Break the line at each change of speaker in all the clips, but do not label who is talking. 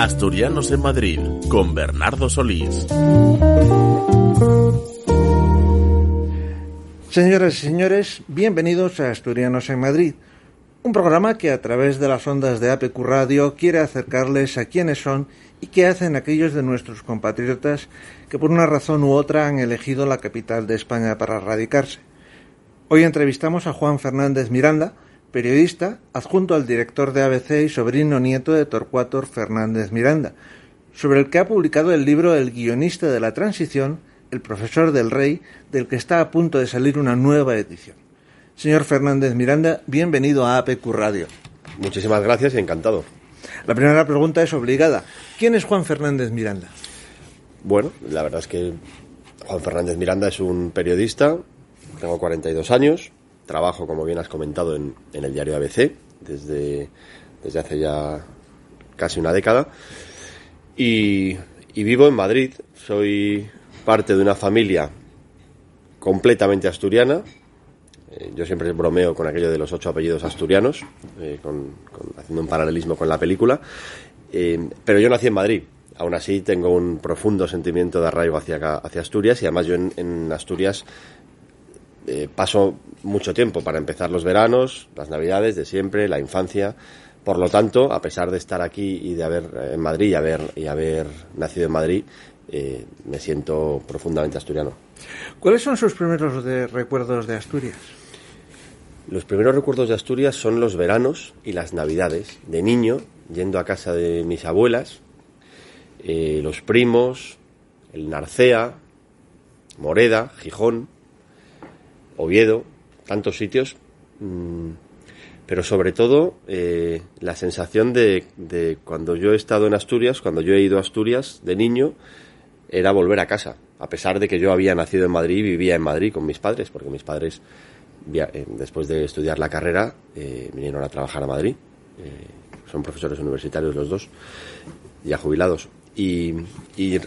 Asturianos en Madrid con Bernardo Solís.
Señoras y señores, bienvenidos a Asturianos en Madrid, un programa que a través de las ondas de APQ Radio quiere acercarles a quiénes son y qué hacen aquellos de nuestros compatriotas que por una razón u otra han elegido la capital de España para radicarse. Hoy entrevistamos a Juan Fernández Miranda, periodista, adjunto al director de ABC y sobrino nieto de Torcuato Fernández Miranda, sobre el que ha publicado el libro El guionista de la transición, El profesor del rey, del que está a punto de salir una nueva edición. Señor Fernández Miranda, bienvenido a APQ Radio.
Muchísimas gracias y encantado.
La primera pregunta es obligada. ¿Quién es Juan Fernández Miranda?
Bueno, la verdad es que Juan Fernández Miranda es un periodista, tengo 42 años, trabajo, como bien has comentado, en, el diario ABC desde, desde hace ya casi una década y, vivo en Madrid. Soy parte de una familia completamente asturiana. Eh, yo siempre bromeo con aquello de los ocho apellidos asturianos, eh, haciendo un paralelismo con la película. Eh, pero yo nací en Madrid. Aún así tengo un profundo sentimiento de arraigo hacia, hacia Asturias y además yo en Asturias eh, paso mucho tiempo para empezar los veranos, las navidades de siempre, la infancia. Por lo tanto, a pesar de estar aquí y de haber eh, en Madrid y haber, y haber nacido en Madrid, eh, me siento profundamente asturiano.
¿Cuáles son sus primeros recuerdos de Asturias?
Los primeros recuerdos de Asturias son los veranos y las navidades. De niño, yendo a casa de mis abuelas, los primos, el Narcea, Moreda, Gijón, Oviedo, tantos sitios, mm, pero sobre todo eh, la sensación de, cuando yo he estado en Asturias, cuando yo he ido a Asturias de niño, era volver a casa, a pesar de que yo había nacido en Madrid y vivía en Madrid con mis padres, porque mis padres, eh, después de estudiar la carrera, eh, vinieron a trabajar a Madrid. son profesores universitarios los dos, ya jubilados. Y,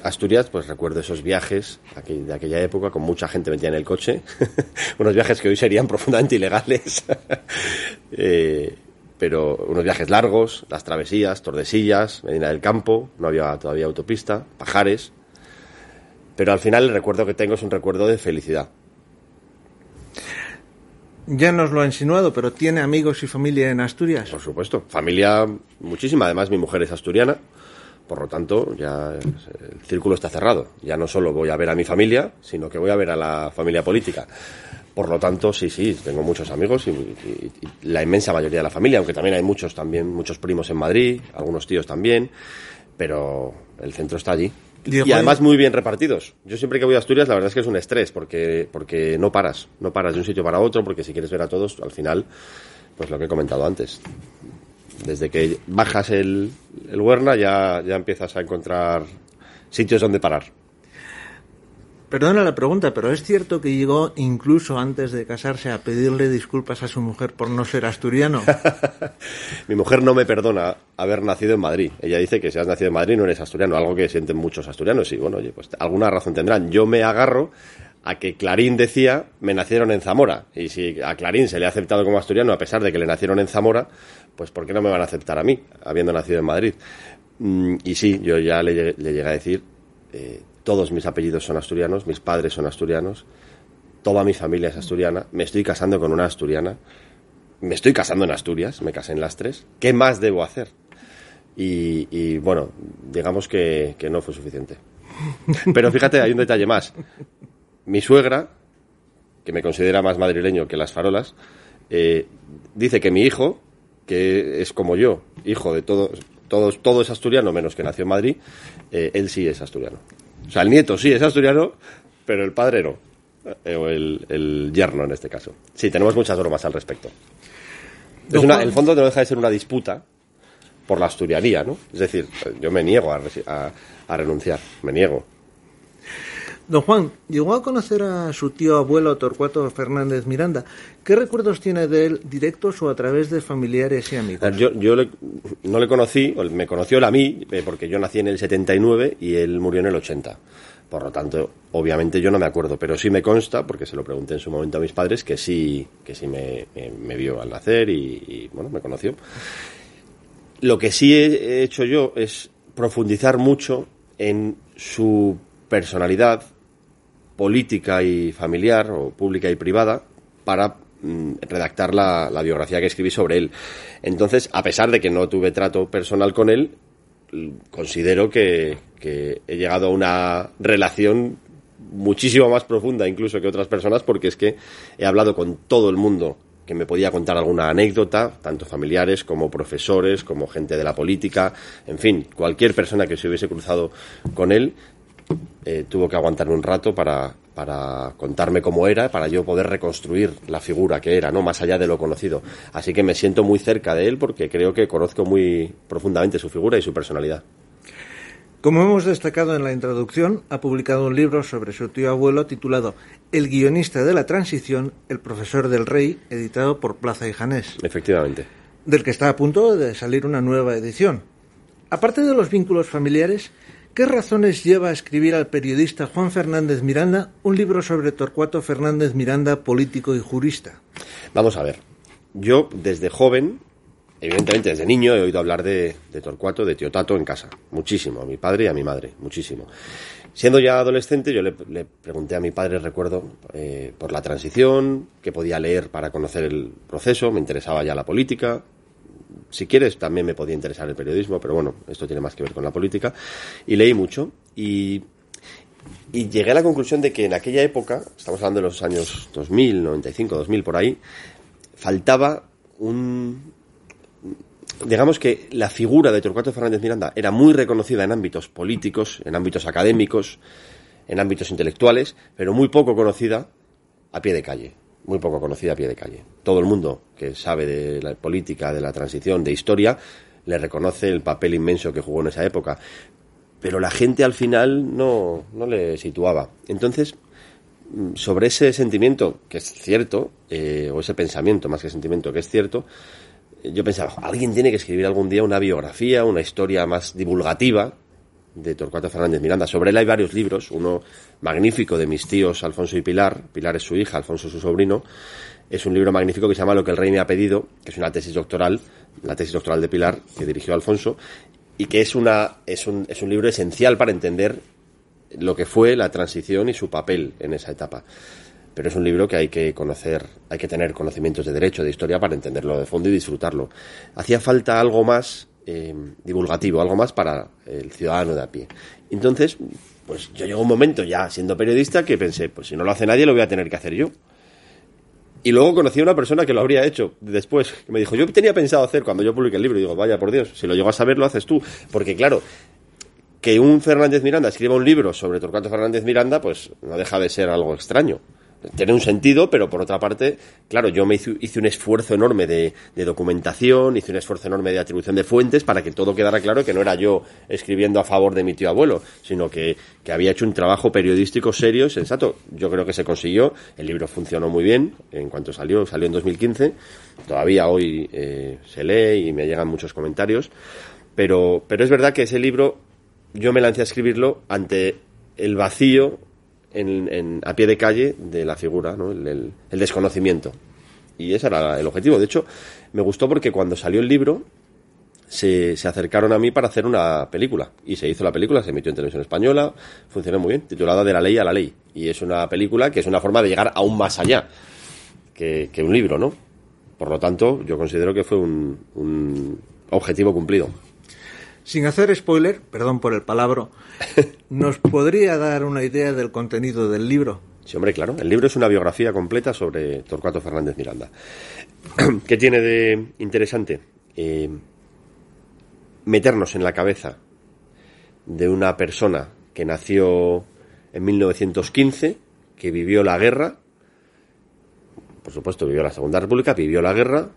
Asturias, pues recuerdo esos viajes de aquella época con mucha gente metida en el coche, unos viajes que hoy serían profundamente ilegales, eh, pero unos viajes largos, las travesías, Tordesillas, Medina del Campo, no había todavía autopista, Pajares, pero al final el recuerdo que tengo es un recuerdo de felicidad.
Ya nos lo ha insinuado, pero ¿tiene amigos y familia en Asturias?
Por supuesto, familia muchísima, además mi mujer es asturiana por lo tanto, ya el círculo está cerrado. Ya no solo voy a ver a mi familia, sino que voy a ver a la familia política. Por lo tanto, sí, sí, tengo muchos amigos y, la inmensa mayoría de la familia, aunque también hay muchos también, muchos primos en Madrid, algunos tíos también, pero el centro está allí. Y además muy bien repartidos. Yo siempre que voy a Asturias, la verdad es que es un estrés, porque, porque no paras, no paras de un sitio para otro, porque si quieres ver a todos, al final, pues lo que he comentado antes, desde que bajas el, el Huerna ya, ya empiezas a encontrar sitios donde parar.
Perdona la pregunta, pero ¿es cierto que llegó incluso antes de casarse a pedirle disculpas a su mujer por no ser asturiano?
Mi mujer no me perdona haber nacido en Madrid. Ella dice que si has nacido en Madrid no eres asturiano, algo que sienten muchos asturianos. Y bueno, oye, pues alguna razón tendrán. Yo me agarro a que Clarín decía, me nacieron en Zamora. Y si a Clarín se le ha aceptado como asturiano a pesar de que le nacieron en Zamora, pues ¿por qué no me van a aceptar a mí, habiendo nacido en Madrid? Mm, y sí, yo ya le, llegué a decir, eh, todos mis apellidos son asturianos, mis padres son asturianos, toda mi familia es asturiana, me estoy casando con una asturiana, me estoy casando en Asturias, me casé en las tres, ¿qué más debo hacer? Y, bueno, digamos que, no fue suficiente. Pero fíjate, hay un detalle más. Mi suegra, que me considera más madrileño que las farolas, eh, dice que mi hijo que es como yo, hijo de todos, todos, todo es asturiano, menos que nació en Madrid, eh, él sí es asturiano. O sea, el nieto sí es asturiano, pero el padre no. Eh, o el, yerno en este caso. Sí, tenemos muchas bromas al respecto. Es una, el fondo no deja de ser una disputa por la asturianía, ¿no? Es decir, yo me niego a renunciar, me niego.
Don Juan, llegó a conocer a su tío abuelo Torcuato Fernández Miranda. ¿Qué recuerdos tiene de él, directos o a través de familiares y amigos?
Yo, no le conocí, me conoció él a mí, eh, porque yo nací en el 79 y él murió en el 80. Por lo tanto, obviamente yo no me acuerdo, pero sí me consta, porque se lo pregunté en su momento a mis padres, que sí, que sí me, vio al nacer y, bueno, me conoció. Lo que sí he hecho yo es profundizar mucho en su personalidad política y familiar, o pública y privada, para mm, redactar la, la, biografía que escribí sobre él. Entonces, a pesar de que no tuve trato personal con él, considero que, que he llegado a una relación muchísimo más profunda incluso que otras personas porque es que he hablado con todo el mundo que me podía contar alguna anécdota, tanto familiares como profesores, como gente de la política, en fin, cualquier persona que se hubiese cruzado con él eh, tuvo que aguantarme un rato para, para contarme cómo era, para yo poder reconstruir la figura que era, ¿no? Más allá de lo conocido. Así que me siento muy cerca de él porque creo que conozco muy profundamente su figura y su personalidad.
Como hemos destacado en la introducción, ha publicado un libro sobre su tío abuelo titulado El guionista de la transición, el profesor del rey, editado por Plaza y Janés.
Efectivamente.
Del que está a punto de salir una nueva edición. Aparte de los vínculos familiares, ¿qué razones lleva a escribir al periodista Juan Fernández Miranda un libro sobre Torcuato Fernández Miranda, político y jurista?
Vamos a ver. Yo, desde joven, evidentemente desde niño he oído hablar de, Torcuato, de Tío Tato en casa, muchísimo, a mi padre y a mi madre, muchísimo. Siendo ya adolescente, yo le, pregunté a mi padre, recuerdo, eh, por la transición, qué podía leer para conocer el proceso, me interesaba ya la política. Si quieres, también me podía interesar el periodismo, pero bueno, esto tiene más que ver con la política. Y leí mucho y, llegué a la conclusión de que en aquella época, estamos hablando de los años 2000, 95, 2000, por ahí, faltaba un, digamos que la figura de Torcuato Fernández Miranda era muy reconocida en ámbitos políticos, en ámbitos académicos, en ámbitos intelectuales, pero muy poco conocida a pie de calle. Muy poco conocida a pie de calle. Todo el mundo que sabe de la política, de la transición, de historia, le reconoce el papel inmenso que jugó en esa época. Pero la gente al final no, no le situaba. Entonces, sobre ese sentimiento, que es cierto, eh, o ese pensamiento más que sentimiento, que es cierto, yo pensaba, alguien tiene que escribir algún día una biografía, una historia más divulgativa de Torcuato Fernández Miranda. Sobre él hay varios libros, uno magnífico de mis tíos Alfonso y Pilar, Pilar es su hija, Alfonso su sobrino. Es un libro magnífico que se llama Lo que el rey me ha pedido, que es una tesis doctoral, la tesis doctoral de Pilar que dirigió Alfonso, y que es, una, es, un, es un libro esencial para entender lo que fue la transición y su papel en esa etapa pero es un libro que hay que conocer, hay que tener conocimientos de derecho, de historia para entenderlo de fondo y disfrutarlo. Hacía falta algo más eh, divulgativo, algo más para el ciudadano de a pie. Entonces, pues yo llegó un momento ya siendo periodista que pensé, pues si no lo hace nadie lo voy a tener que hacer yo. Y luego conocí a una persona que lo habría hecho después, que me dijo, yo tenía pensado hacer cuando yo publiqué el libro, y digo, vaya por Dios, si lo llego a saber lo haces tú, porque claro, que un Fernández Miranda escriba un libro sobre Torcuato Fernández Miranda, pues no deja de ser algo extraño tiene un sentido, pero por otra parte, claro, yo me hice, hice un esfuerzo enorme de, documentación, hice un esfuerzo enorme de atribución de fuentes para que todo quedara claro que no era yo escribiendo a favor de mi tío abuelo, sino que, que había hecho un trabajo periodístico serio y sensato. Yo creo que se consiguió, el libro funcionó muy bien en cuanto salió, salió en 2015, todavía hoy eh, se lee y me llegan muchos comentarios, pero, pero es verdad que ese libro yo me lancé a escribirlo ante el vacío en, a pie de calle de la figura, ¿no? el, desconocimiento. Y ese era el objetivo. De hecho, me gustó porque cuando salió el libro se, se, acercaron a mí para hacer una película. Y se hizo la película, se emitió en televisión española, funcionó muy bien, titulada De la ley a la ley. Y es una película que es una forma de llegar aún más allá que, que un libro, ¿no? Por lo tanto, yo considero que fue un, un objetivo cumplido.
Sin hacer spoiler, perdón por el palabra, ¿nos podría dar una idea del contenido del libro?
Sí, hombre, claro. El libro es una biografía completa sobre Torcuato Fernández Miranda. ¿Qué tiene de interesante? Eh, meternos en la cabeza de una persona que nació en 1915, que vivió la guerra, por supuesto vivió la Segunda República, vivió la guerra,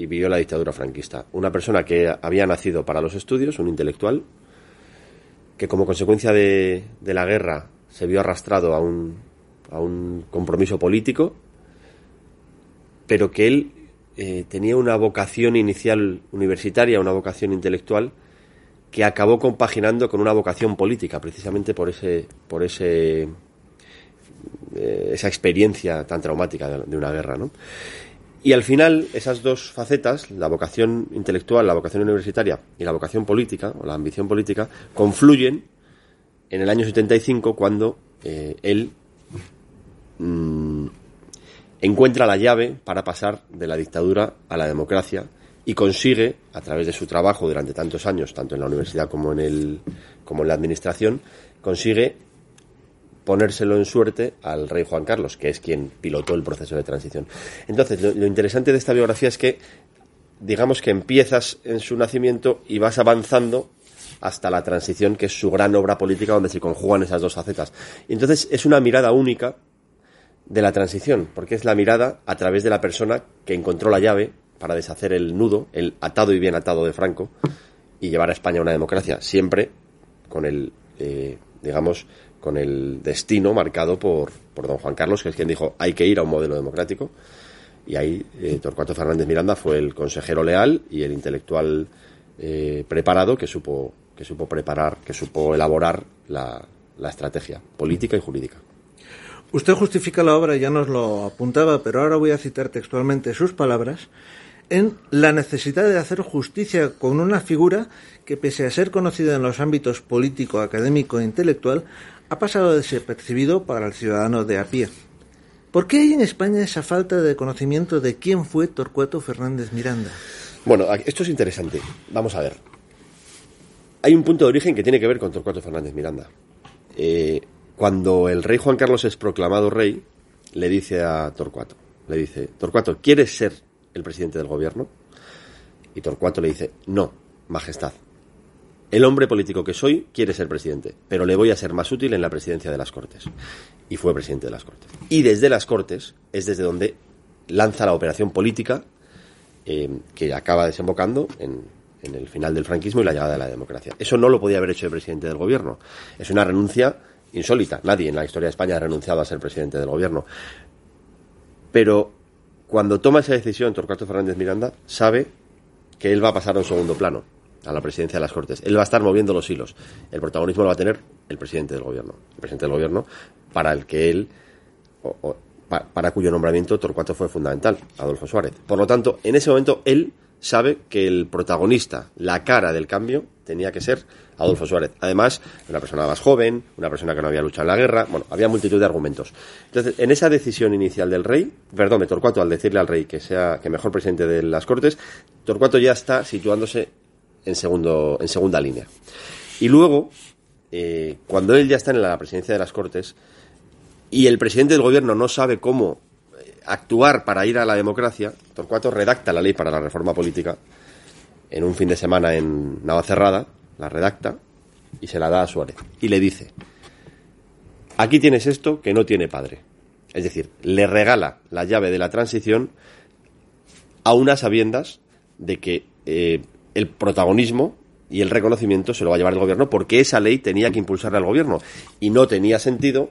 y vivió la dictadura franquista. Una persona que había nacido para los estudios, un intelectual, que como consecuencia de, de la guerra se vio arrastrado a un, a un compromiso político, pero que él eh, tenía una vocación inicial universitaria, una vocación intelectual, que acabó compaginando con una vocación política, precisamente por ese, por ese, eh, esa experiencia tan traumática de, de una guerra, ¿no? Y al final, esas dos facetas, la vocación intelectual, la vocación universitaria y la vocación política, o la ambición política, confluyen en el año 75 cuando eh, él mm, encuentra la llave para pasar de la dictadura a la democracia y consigue, a través de su trabajo durante tantos años, tanto en la universidad como en, el, como en la administración, consigue ponérselo en suerte al rey Juan Carlos, que es quien pilotó el proceso de transición. Entonces, lo, interesante de esta biografía es que, digamos que empiezas en su nacimiento y vas avanzando hasta la transición, que es su gran obra política donde se conjugan esas dos facetas. Entonces es una mirada única de la transición, porque es la mirada a través de la persona que encontró la llave para deshacer el nudo, el atado y bien atado de Franco, y llevar a España a una democracia, siempre con el, eh, digamos, con el destino marcado por, por don Juan Carlos, que es quien dijo hay que ir a un modelo democrático. Y ahí eh, Torcuato Fernández Miranda fue el consejero leal y el intelectual eh, preparado que supo, que supo preparar, que supo elaborar la, la estrategia política y jurídica.
Usted justifica la obra, ya nos lo apuntaba, pero ahora voy a citar textualmente sus palabras en la necesidad de hacer justicia con una figura que, pese a ser conocida en los ámbitos político, académico e intelectual, ha pasado desapercibido para el ciudadano de a pie. ¿Por qué hay en España esa falta de conocimiento de quién fue Torcuato Fernández Miranda?
Bueno, esto es interesante. Vamos a ver. Hay un punto de origen que tiene que ver con Torcuato Fernández Miranda. Eh, cuando el rey Juan Carlos es proclamado rey, le dice a Torcuato, le dice, Torcuato, ¿quieres ser el presidente del gobierno? Y Torcuato le dice, no, majestad, el hombre político que soy quiere ser presidente, pero le voy a ser más útil en la presidencia de las Cortes. Y fue presidente de las Cortes. Y desde las Cortes es desde donde lanza la operación política eh, que acaba desembocando en, en el final del franquismo y la llegada de la democracia. Eso no lo podía haber hecho el presidente del gobierno. Es una renuncia insólita. Nadie en la historia de España ha renunciado a ser presidente del gobierno. Pero cuando toma esa decisión Torcuato Fernández Miranda, sabe que él va a pasar a un segundo plano a la presidencia de las Cortes. Él va a estar moviendo los hilos. El protagonismo lo va a tener el presidente del gobierno. El presidente del gobierno para el que él, para, cuyo nombramiento Torcuato fue fundamental, Adolfo Suárez. Por lo tanto, en ese momento él sabe que el protagonista, la cara del cambio, tenía que ser Adolfo Suárez. Además, una persona más joven, una persona que no había luchado en la guerra, bueno, había multitud de argumentos. Entonces, en esa decisión inicial del rey, perdón, de Torcuato, al decirle al rey que sea que mejor presidente de las Cortes, Torcuato ya está situándose en, segundo, en segunda línea. Y luego, eh, cuando él ya está en la presidencia de las Cortes y el presidente del gobierno no sabe cómo eh, actuar para ir a la democracia, Torcuato redacta la ley para la reforma política en un fin de semana en Navacerrada, la redacta y se la da a Suárez. Y le dice, aquí tienes esto que no tiene padre. Es decir, le regala la llave de la transición a unas sabiendas de que eh, el protagonismo y el reconocimiento se lo va a llevar el gobierno porque esa ley tenía que impulsarla al gobierno y no tenía sentido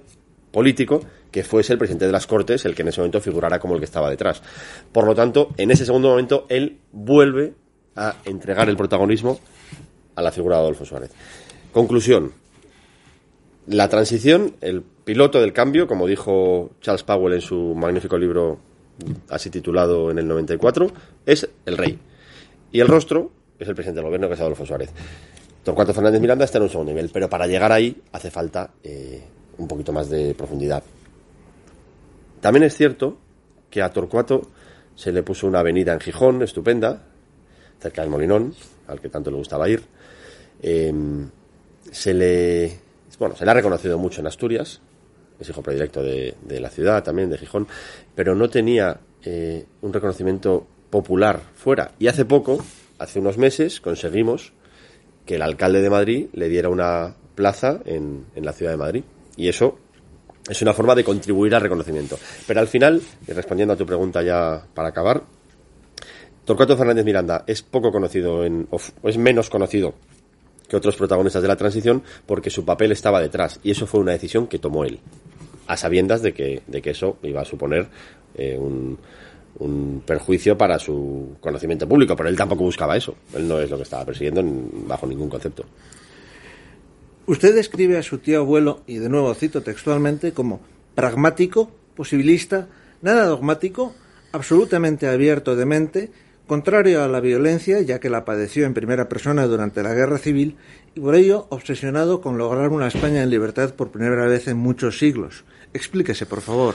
político que fuese el presidente de las Cortes el que en ese momento figurara como el que estaba detrás. Por lo tanto, en ese segundo momento, él vuelve a entregar el protagonismo a la figura de Adolfo Suárez. Conclusión. La transición, el piloto del cambio, como dijo Charles Powell en su magnífico libro así titulado en el 94, es el rey. Y el rostro es el presidente del gobierno, que es Adolfo Suárez. Torcuato Fernández Miranda está en un segundo nivel, pero para llegar ahí hace falta eh, un poquito más de profundidad. También es cierto que a Torcuato se le puso una avenida en Gijón, estupenda, cerca del Molinón, al que tanto le gustaba ir. Em, se le bueno, se le ha reconocido mucho en Asturias, es hijo predilecto de, la ciudad también, de Gijón, pero no tenía eh, un reconocimiento popular fuera. Y hace poco hace unos meses conseguimos que el alcalde de Madrid le diera una plaza en, la ciudad de Madrid. Y eso es una forma de contribuir al reconocimiento. Pero al final, y respondiendo a tu pregunta ya para acabar, Torcuato Fernández Miranda es poco conocido, en, o es menos conocido que otros protagonistas de la transición porque su papel estaba detrás. Y eso fue una decisión que tomó él, a sabiendas de que, de que eso iba a suponer eh, un, un perjuicio para su conocimiento público, pero él tampoco buscaba eso. Él no es lo que estaba persiguiendo bajo ningún concepto.
Usted describe a su tío abuelo, y de nuevo cito textualmente, como pragmático, posibilista, nada dogmático, absolutamente abierto de mente, contrario a la violencia, ya que la padeció en primera persona durante la Guerra Civil, y por ello obsesionado con lograr una España en libertad por primera vez en muchos siglos. Explíquese, por favor.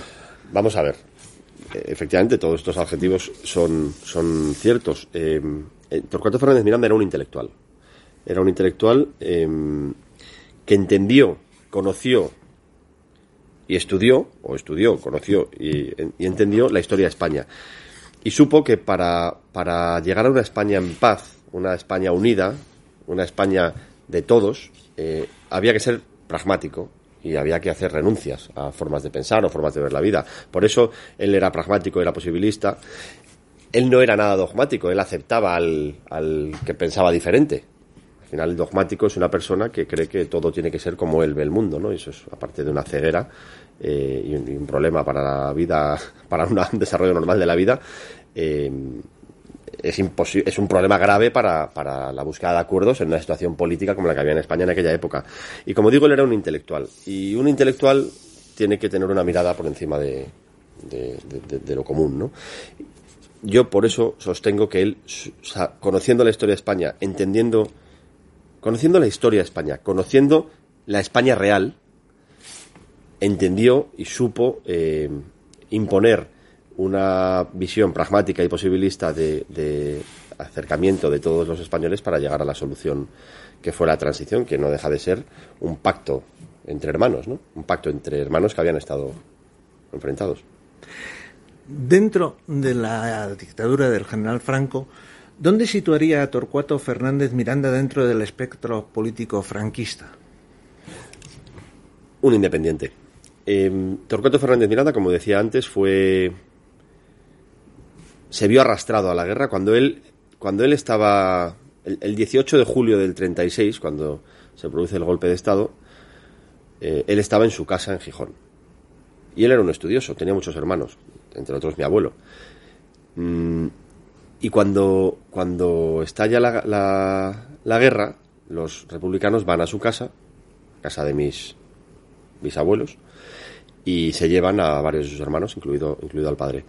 Vamos a ver. Efectivamente, todos estos adjetivos son, son ciertos. Eh, eh, Torcuato Fernández Miranda era un intelectual. Era un intelectual que entendió, conoció y estudió, o estudió, conoció y, y entendió la historia de España y supo que para, para llegar a una España en paz, una España unida, una España de todos, eh, había que ser pragmático y había que hacer renuncias a formas de pensar o formas de ver la vida. Por eso él era pragmático, era posibilista. Él no era nada dogmático, él aceptaba al, al que pensaba diferente. Al final, el dogmático es una persona que cree que todo tiene que ser como él ve el mundo, ¿no? Eso es, aparte de una ceguera, eh, y, un, problema para la vida, para un desarrollo normal de la vida, eh, es, es un problema grave para, para, la búsqueda de acuerdos en una situación política como la que había en España en aquella época. Y como digo, él era un intelectual. Y un intelectual tiene que tener una mirada por encima de, de, lo común, ¿no? Yo por eso sostengo que él, conociendo la historia de España, entendiendo, conociendo la historia de España, conociendo la España real, entendió y supo eh, imponer una visión pragmática y posibilista de, acercamiento de todos los españoles para llegar a la solución que fue la transición, que no deja de ser un pacto entre hermanos, ¿no? Un pacto entre hermanos que habían estado enfrentados.
Dentro de la dictadura del general Franco, ¿dónde situaría a Torcuato Fernández Miranda dentro del espectro político franquista?
Un independiente. Eh, Torcuato Fernández Miranda, como decía antes, fue se vio arrastrado a la guerra cuando él, cuando él estaba, el, 18 de julio del 36, cuando se produce el golpe de Estado, eh, él estaba en su casa en Gijón. Y él era un estudioso, tenía muchos hermanos, entre otros mi abuelo. Mm, y cuando, cuando estalla la, la, guerra, los republicanos van a su casa, casa de mis bisabuelos, y se llevan a varios de sus hermanos, incluido, incluido al padre.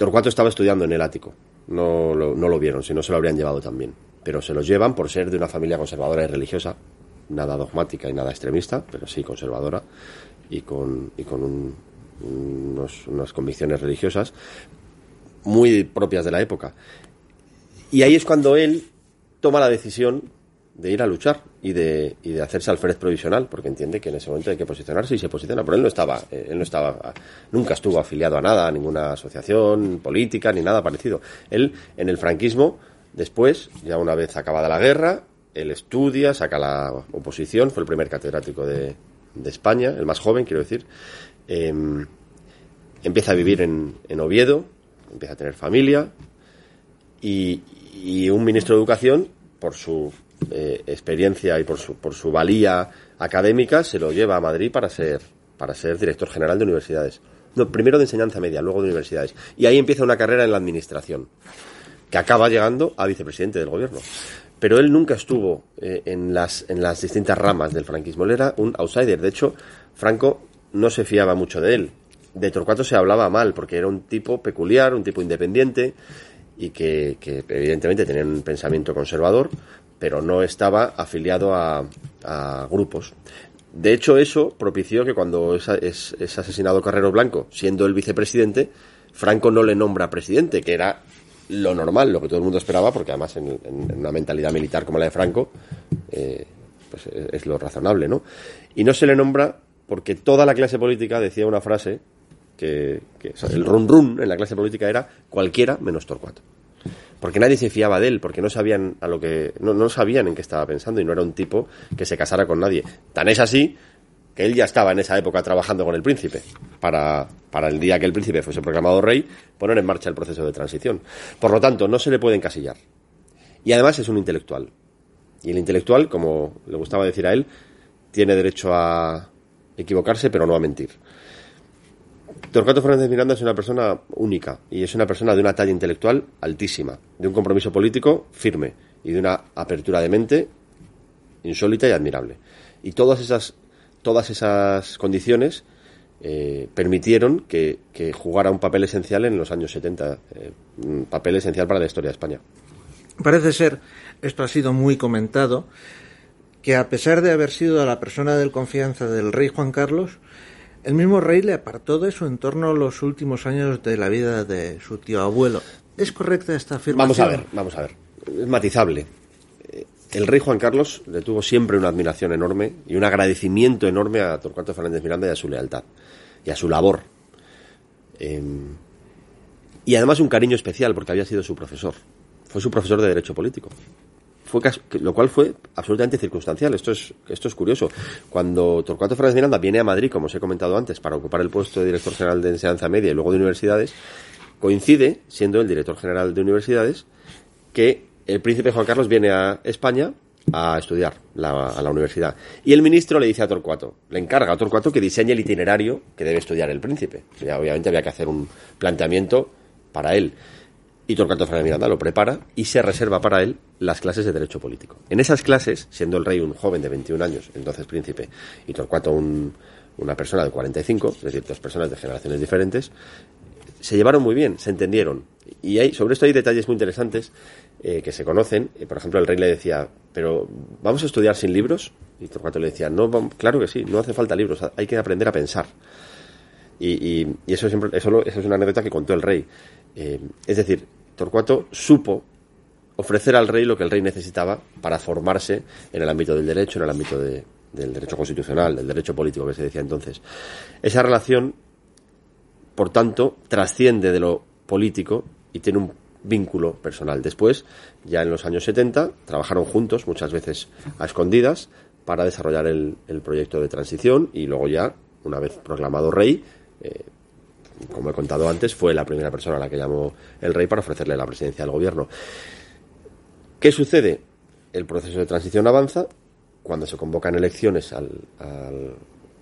Torcuato estaba estudiando en el ático. No lo, no lo vieron, si no se lo habrían llevado también. Pero se los llevan por ser de una familia conservadora y religiosa, nada dogmática y nada extremista, pero sí conservadora y con, y con unas convicciones religiosas muy propias de la época. Y ahí es cuando él toma la decisión de ir a luchar y de, y de hacerse alférez provisional, porque entiende que en ese momento hay que posicionarse y se posiciona. Pero él no estaba, eh, él no estaba, nunca estuvo afiliado a nada, a ninguna asociación política ni nada parecido. Él, en el franquismo, después, ya una vez acabada la guerra, él estudia, saca la oposición, fue el primer catedrático de, de España, el más joven, quiero decir. Em, empieza a vivir en, en Oviedo, empieza a tener familia y, y un ministro de Educación, por su eh, experiencia y por su, por su valía académica, se lo lleva a Madrid para ser, para ser director general de universidades. No, primero de enseñanza media, luego de universidades. Y ahí empieza una carrera en la administración, que acaba llegando a vicepresidente del gobierno. Pero él nunca estuvo eh, en, las, en las distintas ramas del franquismo. Él era un outsider. De hecho, Franco no se fiaba mucho de él. De Torcuato se hablaba mal, porque era un tipo peculiar, un tipo independiente, y que, que, evidentemente tenía un pensamiento conservador, pero no estaba afiliado a, grupos. De hecho, eso propició que cuando es, es, asesinado Carrero Blanco, siendo el vicepresidente, Franco no le nombra presidente, que era lo normal, lo que todo el mundo esperaba, porque además en, una mentalidad militar como la de Franco, eh, pues es, lo razonable, ¿no? Y no se le nombra porque toda la clase política decía una frase que, el run run en la clase política era cualquiera menos Torcuato porque nadie se fiaba de él, porque no sabían a lo que no, no sabían en qué estaba pensando y no era un tipo que se casara con nadie. Tan es así que él ya estaba en esa época trabajando con el príncipe para, para el día que el príncipe fuese proclamado rey poner en marcha el proceso de transición. Por lo tanto, no se le puede encasillar. Y además es un intelectual. Y el intelectual, como le gustaba decir a él, tiene derecho a equivocarse, pero no a mentir. Torcuato Fernández Miranda es una persona única y es una persona de una talla intelectual altísima, de un compromiso político firme y de una apertura de mente insólita y admirable. Y todas esas, todas esas condiciones eh, permitieron que, jugara un papel esencial en los años 70, eh, un papel esencial para la historia de España.
Parece ser, esto ha sido muy comentado, que a pesar de haber sido la persona de confianza del rey Juan Carlos, el mismo rey le apartó de su entorno los últimos años de la vida de su tío abuelo. ¿Es correcta esta afirmación?
Vamos a ver, vamos a ver. Es matizable. Eh, el rey Juan Carlos le tuvo siempre una admiración enorme y un agradecimiento enorme a Torcuato Fernández Miranda y a su lealtad y a su labor. Em, y además un cariño especial porque había sido su profesor. Fue su profesor de Derecho Político fue lo cual fue absolutamente circunstancial. Esto es, esto es curioso. Cuando Torcuato Fernández Miranda viene a Madrid, como os he comentado antes, para ocupar el puesto de director general de enseñanza media y luego de universidades, coincide, siendo el director general de universidades, que el príncipe Juan Carlos viene a España a estudiar a la universidad. Y el ministro le dice a Torcuato, le encarga a Torcuato que diseñe el itinerario que debe estudiar el príncipe. obviamente había que hacer un planteamiento para él y Torcuato Fernández Miranda lo prepara y se reserva para él las clases de Derecho Político. En esas clases, siendo el rey un joven de 21 años, entonces príncipe, y Torcuato una persona de 45, es decir, dos personas de generaciones diferentes, se llevaron muy bien, se entendieron. Y hay, sobre esto hay detalles muy interesantes eh, que se conocen. Eh, por ejemplo, el rey le decía, pero ¿vamos a estudiar sin libros? Y Torcuato le decía, no, claro que sí, no hace falta libros, hay que aprender a pensar. Y, eso, siempre, eso, es una anécdota que contó el rey. Eh, es decir, Torcuato supo ofrecer al rey lo que el rey necesitaba para formarse en el ámbito del derecho, en el ámbito del derecho constitucional, del derecho político que se decía entonces. Esa relación, por tanto, trasciende de lo político y tiene un vínculo personal. Después, ya en los años 70, trabajaron juntos, muchas veces a escondidas, para desarrollar el, proyecto de transición y luego ya, una vez proclamado rey, eh, como he contado antes, fue la primera persona a la que llamó el rey para ofrecerle la presidencia del gobierno. ¿Qué sucede? El proceso de transición avanza. Cuando se convocan elecciones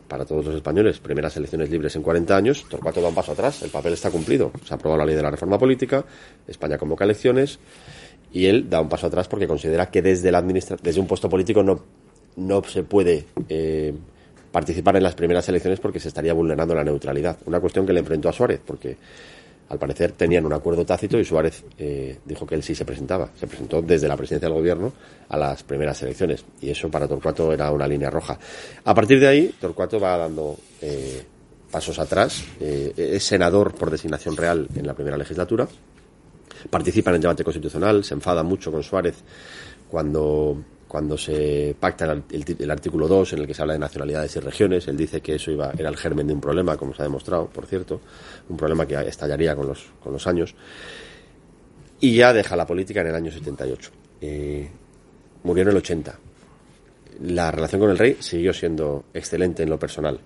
para todos los españoles, primeras elecciones libres en 40 años, Torcuato da un paso atrás. El papel está cumplido. Se ha aprobado la ley de la reforma política, España convoca elecciones y él da un paso atrás porque considera que desde, la desde un puesto político no, no se puede. Eh, participar en las primeras elecciones porque se estaría vulnerando la neutralidad. Una cuestión que le enfrentó a Suárez, porque al parecer tenían un acuerdo tácito y Suárez eh, dijo que él sí se presentaba. Se presentó desde la presidencia del gobierno a las primeras elecciones y eso para Torcuato era una línea roja. A partir de ahí, Torcuato va dando eh, pasos atrás. Eh, es senador por designación real en la primera legislatura. Participa en el debate constitucional, se enfada mucho con Suárez cuando cuando se pacta el, artículo 2 en el que se habla de nacionalidades y regiones, él dice que eso iba, era el germen de un problema, como se ha demostrado, por cierto, un problema que estallaría con los, con los años, y ya deja la política en el año 78. Eh, murió en el 80. La relación con el rey siguió siendo excelente en lo personal,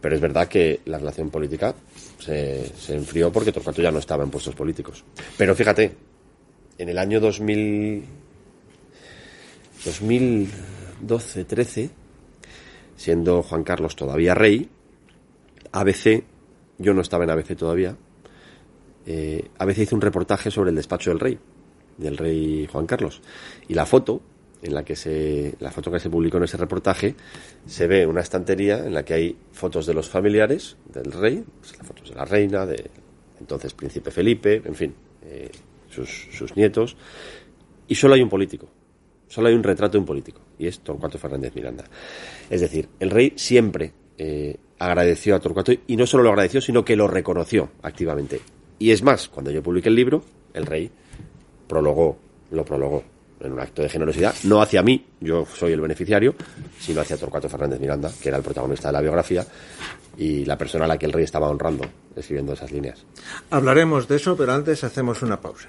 pero es verdad que la relación política se, se enfrió porque Torcuato ya no estaba en puestos políticos. Pero fíjate, en el año 2000 2012-13, siendo Juan Carlos todavía rey, ABC, yo no estaba en ABC todavía, eh, ABC hizo un reportaje sobre el despacho del rey, del rey Juan Carlos. Y la foto, en la que se, la foto que se publicó en ese reportaje, se ve una estantería en la que hay fotos de los familiares del rey, pues, fotos de la reina, de entonces príncipe Felipe, en fin, eh, sus nietos, y solo hay un político, Solo hay un retrato de un político, y es Torcuato Fernández Miranda. Es decir, el rey siempre eh, agradeció a Torcuato, y no solo lo agradeció, sino que lo reconoció activamente. Y es más, cuando yo publiqué el libro, el rey prologó, lo prologó en un acto de generosidad, no hacia mí, yo soy el beneficiario, sino hacia Torcuato Fernández Miranda, que era el protagonista de la biografía y la persona a la que el rey estaba honrando escribiendo esas líneas.
Hablaremos de eso, pero antes hacemos una pausa.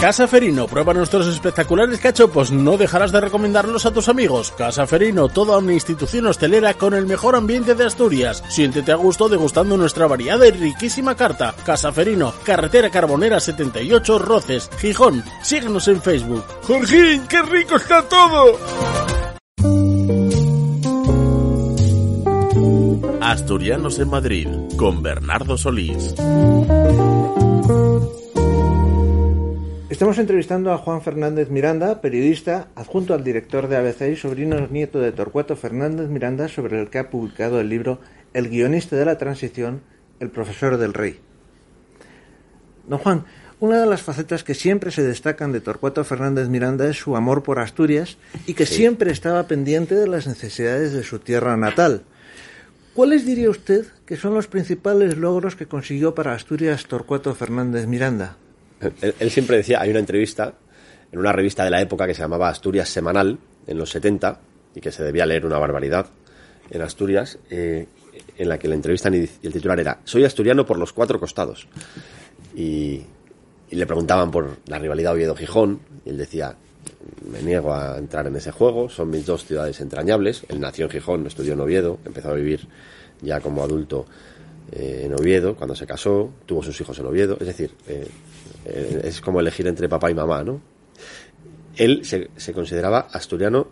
Casa Ferino, prueba nuestros espectaculares cachopos, no dejarás de recomendarlos a tus amigos. Casa Ferino, toda una institución hostelera con el mejor ambiente de Asturias. Siéntete a gusto degustando nuestra variada y riquísima carta. Casa Ferino, carretera Carbonera 78, Roces, Gijón. Síguenos en Facebook. Jorgín, qué rico está todo.
Asturianos en Madrid con Bernardo Solís.
Estamos entrevistando a Juan Fernández Miranda, periodista, adjunto al director de ABC y sobrino nieto de Torcuato Fernández Miranda, sobre el que ha publicado el libro El guionista de la transición, el profesor del rey. Don Juan, una de las facetas que siempre se destacan de Torcuato Fernández Miranda es su amor por Asturias y que siempre estaba pendiente de las necesidades de su tierra natal. ¿Cuáles diría usted que son los principales logros que consiguió para Asturias Torcuato Fernández Miranda?
Él, siempre decía, hay una entrevista en una revista de la época que se llamaba Asturias Semanal, en los 70, y que se debía leer una barbaridad en Asturias, eh, en la que la entrevistan y, el titular era Soy asturiano por los cuatro costados. Y, le preguntaban por la rivalidad Oviedo-Gijón, y él decía, me niego a entrar en ese juego, son mis dos ciudades entrañables. Él nació en Gijón, estudió en Oviedo, empezó a vivir ya como adulto eh, en Oviedo, cuando se casó, tuvo sus hijos en Oviedo, es decir, eh, eh, es como elegir entre papá y mamá, ¿no? Él se, consideraba asturiano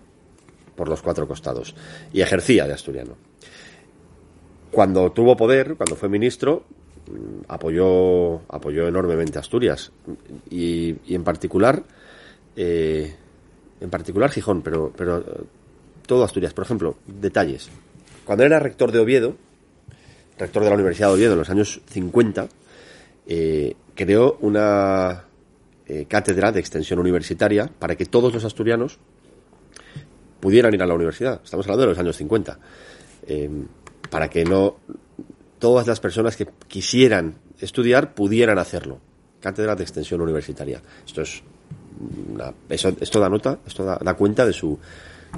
por los cuatro costados y ejercía de asturiano. Cuando tuvo poder, cuando fue ministro, mm, apoyó, apoyó enormemente a Asturias y, en particular, en particular Gijón, pero, pero todo Asturias. Por ejemplo, detalles. Cuando era rector de Oviedo, rector de la Universidad de Oviedo en los años 50, eh, creó una eh, cátedra de extensión universitaria para que todos los asturianos pudieran ir a la universidad. Estamos hablando de los años 50. Eh, para que no todas las personas que quisieran estudiar pudieran hacerlo. Cátedra de extensión universitaria. Esto es esto da nota, esto da cuenta de su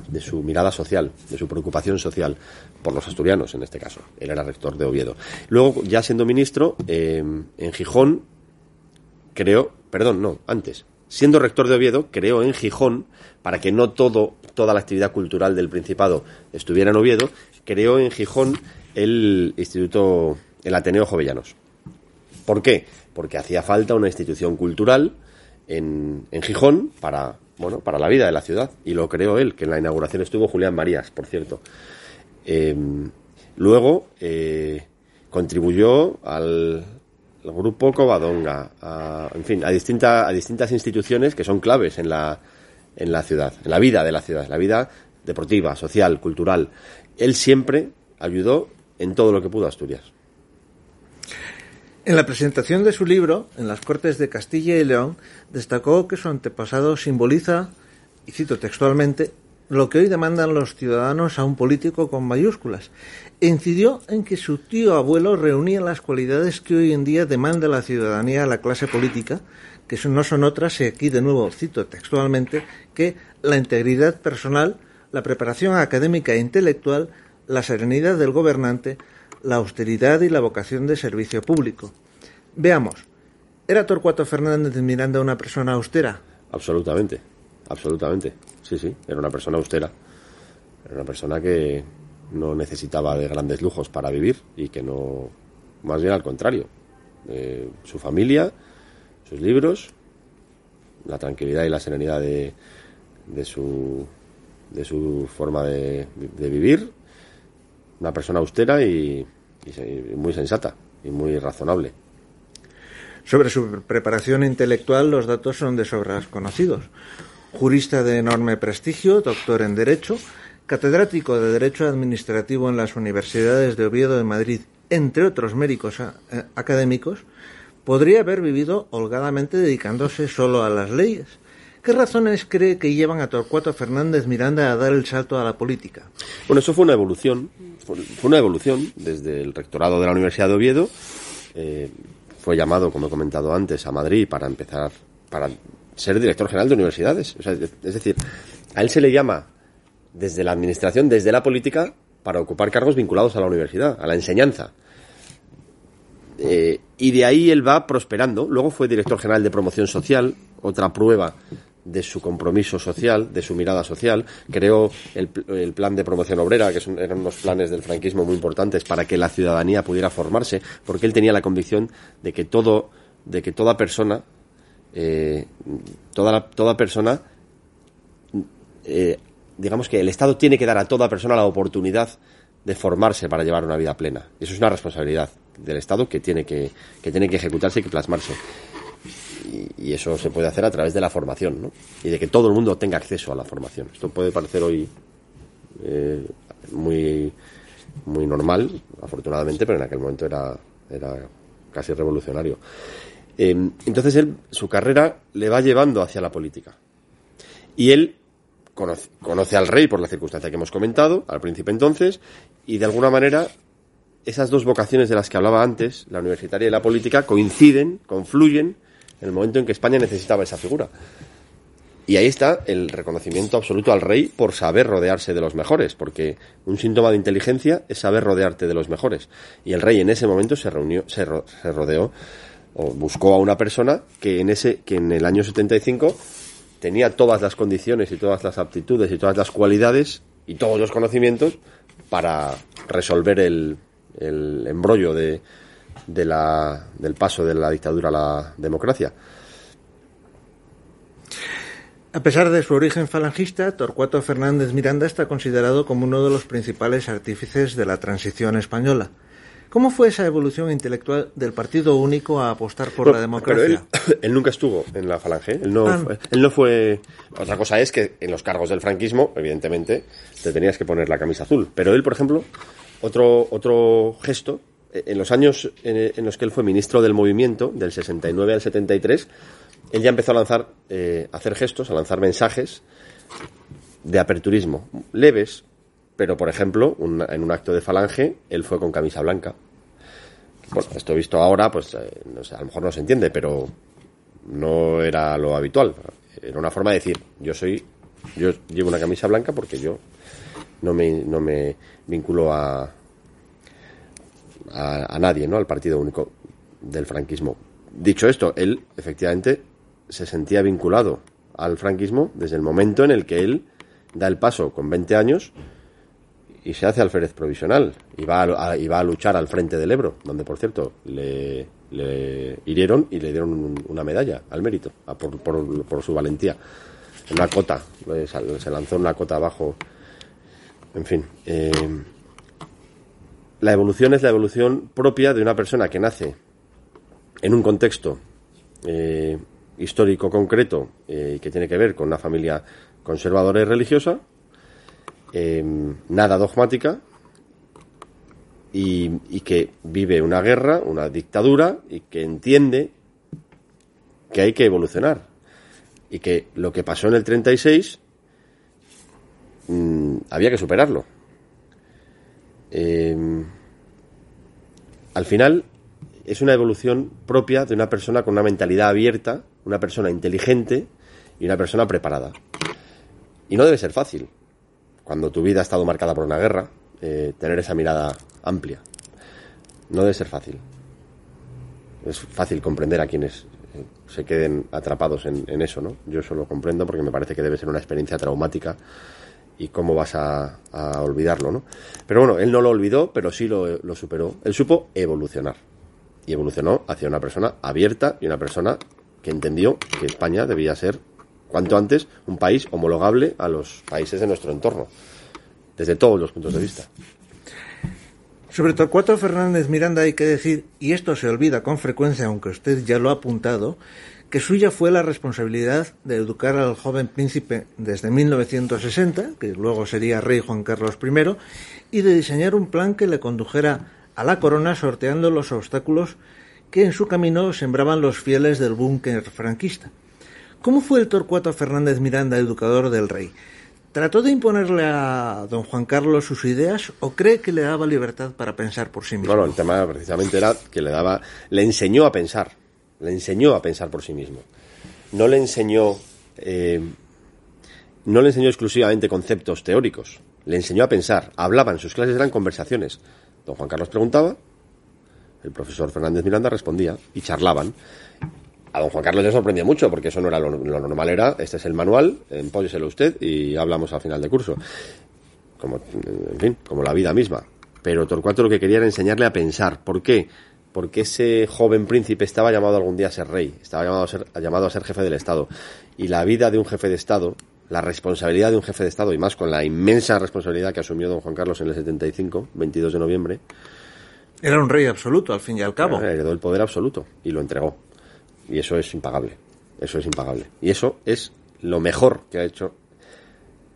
de su mirada social, de su preocupación social por los asturianos en este caso. Él era rector de Oviedo. Luego, ya siendo ministro, eh, en Gijón creó, perdón, no, antes, siendo rector de Oviedo, creó en Gijón, para que no todo, toda la actividad cultural del Principado estuviera en Oviedo, creó en Gijón el Instituto, el Ateneo Jovellanos. ¿Por qué? Porque hacía falta una institución cultural en, en Gijón para bueno, para la vida de la ciudad. Y lo creó él, que en la inauguración estuvo Julián Marías, por cierto. Eh, luego eh, contribuyó al, grupo Covadonga, a, en fin, a, distinta, a distintas instituciones que son claves en la, en la ciudad, en la vida de la ciudad, la vida deportiva, social, cultural. Él siempre ayudó en todo lo que pudo Asturias.
En la presentación de su libro, en las Cortes de Castilla y León, destacó que su antepasado simboliza, y cito textualmente, lo que hoy demandan los ciudadanos a un político con mayúsculas, e incidió en que su tío abuelo reunía las cualidades que hoy en día demanda la ciudadanía a la clase política, que no son otras, y aquí de nuevo cito textualmente, que la integridad personal, la preparación académica e intelectual, la serenidad del gobernante, la austeridad y la vocación de servicio público. Veamos, ¿era Torcuato Fernández de Miranda una persona austera?
Absolutamente, absolutamente. Sí, sí, era una persona austera. Era una persona que no necesitaba de grandes lujos para vivir y que no, más bien al contrario. Eh, su familia, sus libros, la tranquilidad y la serenidad de, de, su, de su forma de, de vivir una persona austera y, muy sensata y muy razonable.
Sobre su preparación intelectual los datos son de sobras conocidos. Jurista de enorme prestigio, doctor en Derecho, catedrático de Derecho Administrativo en las universidades de Oviedo de Madrid, entre otros méritos eh, académicos, podría haber vivido holgadamente dedicándose solo a las leyes ¿Qué razones cree que llevan a Torcuato Fernández Miranda a dar el salto a la política?
Bueno, eso fue una evolución, fue una evolución desde el rectorado de la Universidad de Oviedo. Eh, fue llamado, como he comentado antes, a Madrid para empezar, para ser director general de universidades. es decir, a él se le llama desde la administración, desde la política, para ocupar cargos vinculados a la universidad, a la enseñanza. Eh, y de ahí él va prosperando. Luego fue director general de promoción social, otra prueba de su compromiso social, de su mirada social. Creó el, plan de promoción obrera, que son, eran unos planes del franquismo muy importantes para que la ciudadanía pudiera formarse, porque él tenía la convicción de que todo, de que toda persona, eh, toda, la- toda persona, eh, digamos que el Estado tiene que dar a toda persona la oportunidad de formarse para llevar una vida plena. Eso es una responsabilidad del Estado que tiene que, que tiene que ejecutarse y que plasmarse y, eso se puede hacer a través de la formación, ¿no? Y de que todo el mundo tenga acceso a la formación. Esto puede parecer hoy eh, muy, muy normal, afortunadamente, pero en aquel momento era, era casi revolucionario. Eh, entonces él, su carrera le va llevando hacia la política. Y él conoce, al rey por la circunstancia que hemos comentado, al príncipe entonces, y de alguna manera esas dos vocaciones de las que hablaba antes, la universitaria y la política, coinciden, confluyen en el momento en que España necesitaba esa figura. Y ahí está el reconocimiento absoluto al rey por saber rodearse de los mejores, porque un síntoma de inteligencia es saber rodearte de los mejores. Y el rey en ese momento se reunió, se rodeó o buscó a una persona que en ese, que en el año 75 tenía todas las condiciones y todas las aptitudes y todas las cualidades y todos los conocimientos para resolver el, el embrollo de, de la, del paso de la dictadura a la democracia.
A pesar de su origen falangista, Torcuato Fernández Miranda está considerado como uno de los principales artífices de la transición española. ¿Cómo fue esa evolución intelectual del partido único a apostar por la
Pero
democracia?
él, él nunca estuvo en la falange. Él no,
Ah.
fue, él no fue. Otra cosa es que en los cargos del franquismo, evidentemente, te tenías que poner la camisa azul. Pero él, por ejemplo, otro, otro gesto, eh, en los años en, en los que él fue ministro del movimiento, del 69 al 73, él ya empezó a lanzar, eh, a hacer gestos, a lanzar mensajes de aperturismo, leves, pero por ejemplo, un- en un acto de falange, él fue con camisa blanca. Bueno, esto visto ahora, pues eh, a lo mejor no se entiende, pero no era lo habitual. Era una forma de decir, yo soy, yo llevo una camisa blanca porque yo no me, no me vinculo a, a, a nadie, ¿no? Al partido único del franquismo. Dicho esto, él efectivamente se sentía vinculado al franquismo desde el momento en el que él da el paso con 20 años y se hace alférez provisional y va a, a- y va a luchar al frente del Ebro, donde por cierto le, le hirieron y le dieron un- una medalla al mérito a- por, por- su valentía. En una cota, sal- se lanzó una cota abajo. En fin. eh, la evolución es la evolución propia de una persona que nace en un contexto eh, histórico concreto eh, que tiene que ver con una familia conservadora y religiosa, eh, nada dogmática y, que vive una guerra, una dictadura y que entiende que hay que evolucionar y que lo que pasó en el 36 mm, había que superarlo. Eh, al final es una evolución propia de una persona con una mentalidad abierta, una persona inteligente y una persona preparada. Y no debe ser fácil, cuando tu vida ha estado marcada por una guerra, eh, tener esa mirada amplia. No debe ser fácil. Es fácil comprender a quienes eh, se queden atrapados en, eso, ¿no? Yo eso lo comprendo porque me parece que debe ser una experiencia traumática y cómo vas a, a olvidarlo, ¿no? Pero bueno, él no lo olvidó, pero sí lo, lo superó. Él supo evolucionar. Y evolucionó hacia una persona abierta y una persona que entendió que España debía ser, cuanto antes, un país homologable a los países de nuestro entorno, desde todos los puntos de vista.
Sobre Torcuato Fernández Miranda hay que decir, y esto se olvida con frecuencia, aunque usted ya lo ha apuntado, que suya fue la responsabilidad de educar al joven príncipe desde 1960, que luego sería rey Juan Carlos I, y de diseñar un plan que le condujera a la corona sorteando los obstáculos que en su camino sembraban los fieles del búnker franquista. ¿Cómo fue el Torcuato Fernández Miranda educador del rey? ¿Trató de imponerle a don Juan Carlos sus ideas o cree que le daba libertad para pensar por sí mismo?
No, no, el tema precisamente era que le daba, le enseñó a pensar, le enseñó a pensar por sí mismo. No le enseñó, eh, no le enseñó exclusivamente conceptos teóricos, le enseñó a pensar. Hablaba en sus clases, eran conversaciones. Don Juan Carlos preguntaba, el profesor Fernández Miranda respondía y charlaban. A don Juan Carlos le sorprendía mucho porque eso no era lo, normal, era este es el manual, empóyeselo usted y hablamos al final de curso. Como, en fin, como la vida misma. Pero Torcuato lo que quería era enseñarle a pensar. ¿Por qué? Porque ese joven príncipe estaba llamado algún día a ser rey, estaba llamado a ser, llamado a ser jefe del Estado. Y la vida de un jefe de Estado la responsabilidad de un jefe de Estado, y más con la inmensa responsabilidad que asumió don Juan Carlos en el 75, 22 de noviembre.
Era un rey absoluto, al fin y al cabo.
Heredó el poder absoluto y lo entregó. Y eso es impagable. Eso es impagable. Y eso es lo mejor que ha hecho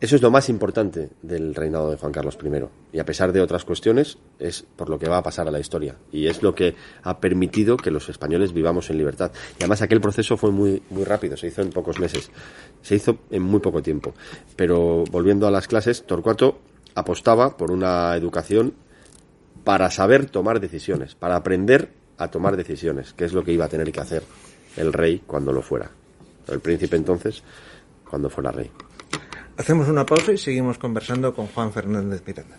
eso es lo más importante del reinado de Juan Carlos I. Y a pesar de otras cuestiones, es por lo que va a pasar a la historia. Y es lo que ha permitido que los españoles vivamos en libertad. Y además aquel proceso fue muy, muy rápido, se hizo en pocos meses. Se hizo en muy poco tiempo. Pero volviendo a las clases, Torcuato apostaba por una educación para saber tomar decisiones, para aprender a tomar decisiones, que es lo que iba a tener que hacer el rey cuando lo fuera. El príncipe entonces, cuando fuera rey.
Hacemos una pausa y seguimos conversando con Juan Fernández Miranda.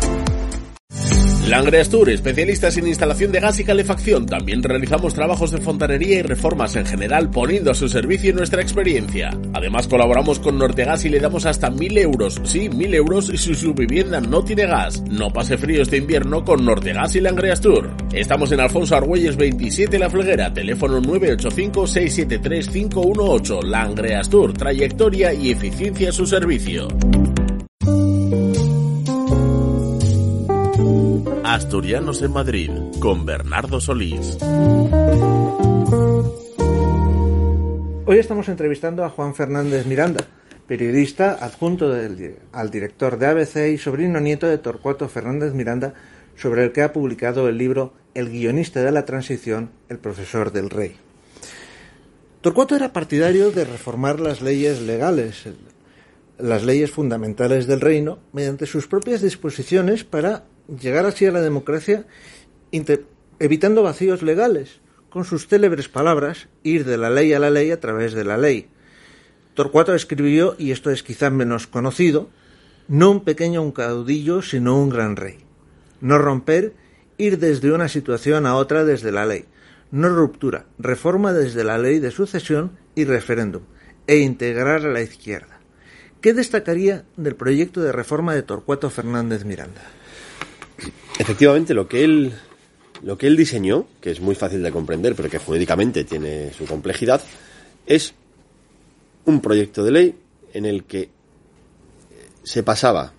Langreas Tour, especialistas en instalación de gas y calefacción. También realizamos trabajos de fontanería y reformas en general, poniendo a su servicio nuestra experiencia. Además, colaboramos con Nortegas y le damos hasta 1000 euros. Sí, 1000 euros si su vivienda no tiene gas. No pase frío este invierno con Nortegas y Langreas Tour. Estamos en Alfonso Argüelles 27 La Fleguera, teléfono 985-673-518. Langreas Tour, trayectoria y eficiencia a su servicio.
Asturianos en Madrid con Bernardo Solís.
Hoy estamos entrevistando a Juan Fernández Miranda, periodista adjunto al director de ABC y sobrino nieto de Torcuato Fernández Miranda, sobre el que ha publicado el libro El guionista de la transición, el profesor del rey. Torcuato era partidario de reformar las leyes legales, las leyes fundamentales del reino, mediante sus propias disposiciones para llegar así a la democracia evitando vacíos legales, con sus célebres palabras, ir de la ley a la ley a través de la ley. Torcuato escribió, y esto es quizá menos conocido, no un pequeño un caudillo, sino un gran rey. No romper, ir desde una situación a otra desde la ley. No ruptura, reforma desde la ley de sucesión y referéndum, e integrar a la izquierda. ¿Qué destacaría del proyecto de reforma de Torcuato Fernández Miranda?
Efectivamente, lo que él lo que él diseñó, que es muy fácil de comprender, pero que jurídicamente tiene su complejidad, es un proyecto de ley en el que se pasaba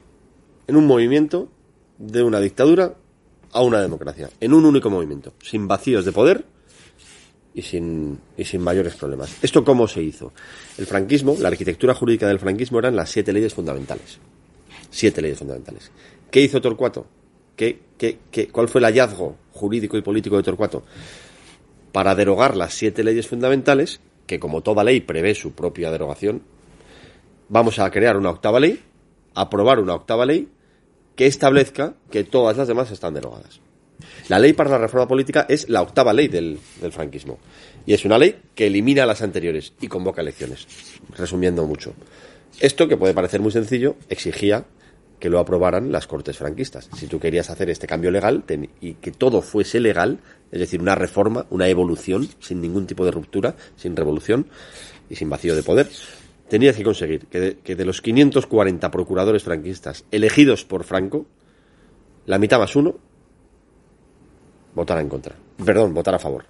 en un movimiento de una dictadura a una democracia, en un único movimiento, sin vacíos de poder y sin, y sin mayores problemas. ¿Esto cómo se hizo? El franquismo, la arquitectura jurídica del franquismo eran las siete leyes fundamentales. Siete leyes fundamentales. ¿Qué hizo Torcuato? Cuál fue el hallazgo jurídico y político de Torcuato? Para derogar las siete leyes fundamentales, que como toda ley prevé su propia derogación, vamos a crear una octava ley, aprobar una octava ley que establezca que todas las demás están derogadas. La ley para la reforma política es la octava ley del, del, franquismo. Y es una ley que elimina las anteriores y convoca elecciones. Resumiendo mucho. Esto, que puede parecer muy sencillo, exigía que lo aprobaran las Cortes franquistas. Si tú querías hacer este cambio legal y que todo fuese legal, es decir, una reforma, una evolución, sin ningún tipo de ruptura, sin revolución y sin vacío de poder, tenías que conseguir que de, que de los 540 procuradores franquistas elegidos por Franco, la mitad más uno votara en contra. Perdón, votara a favor.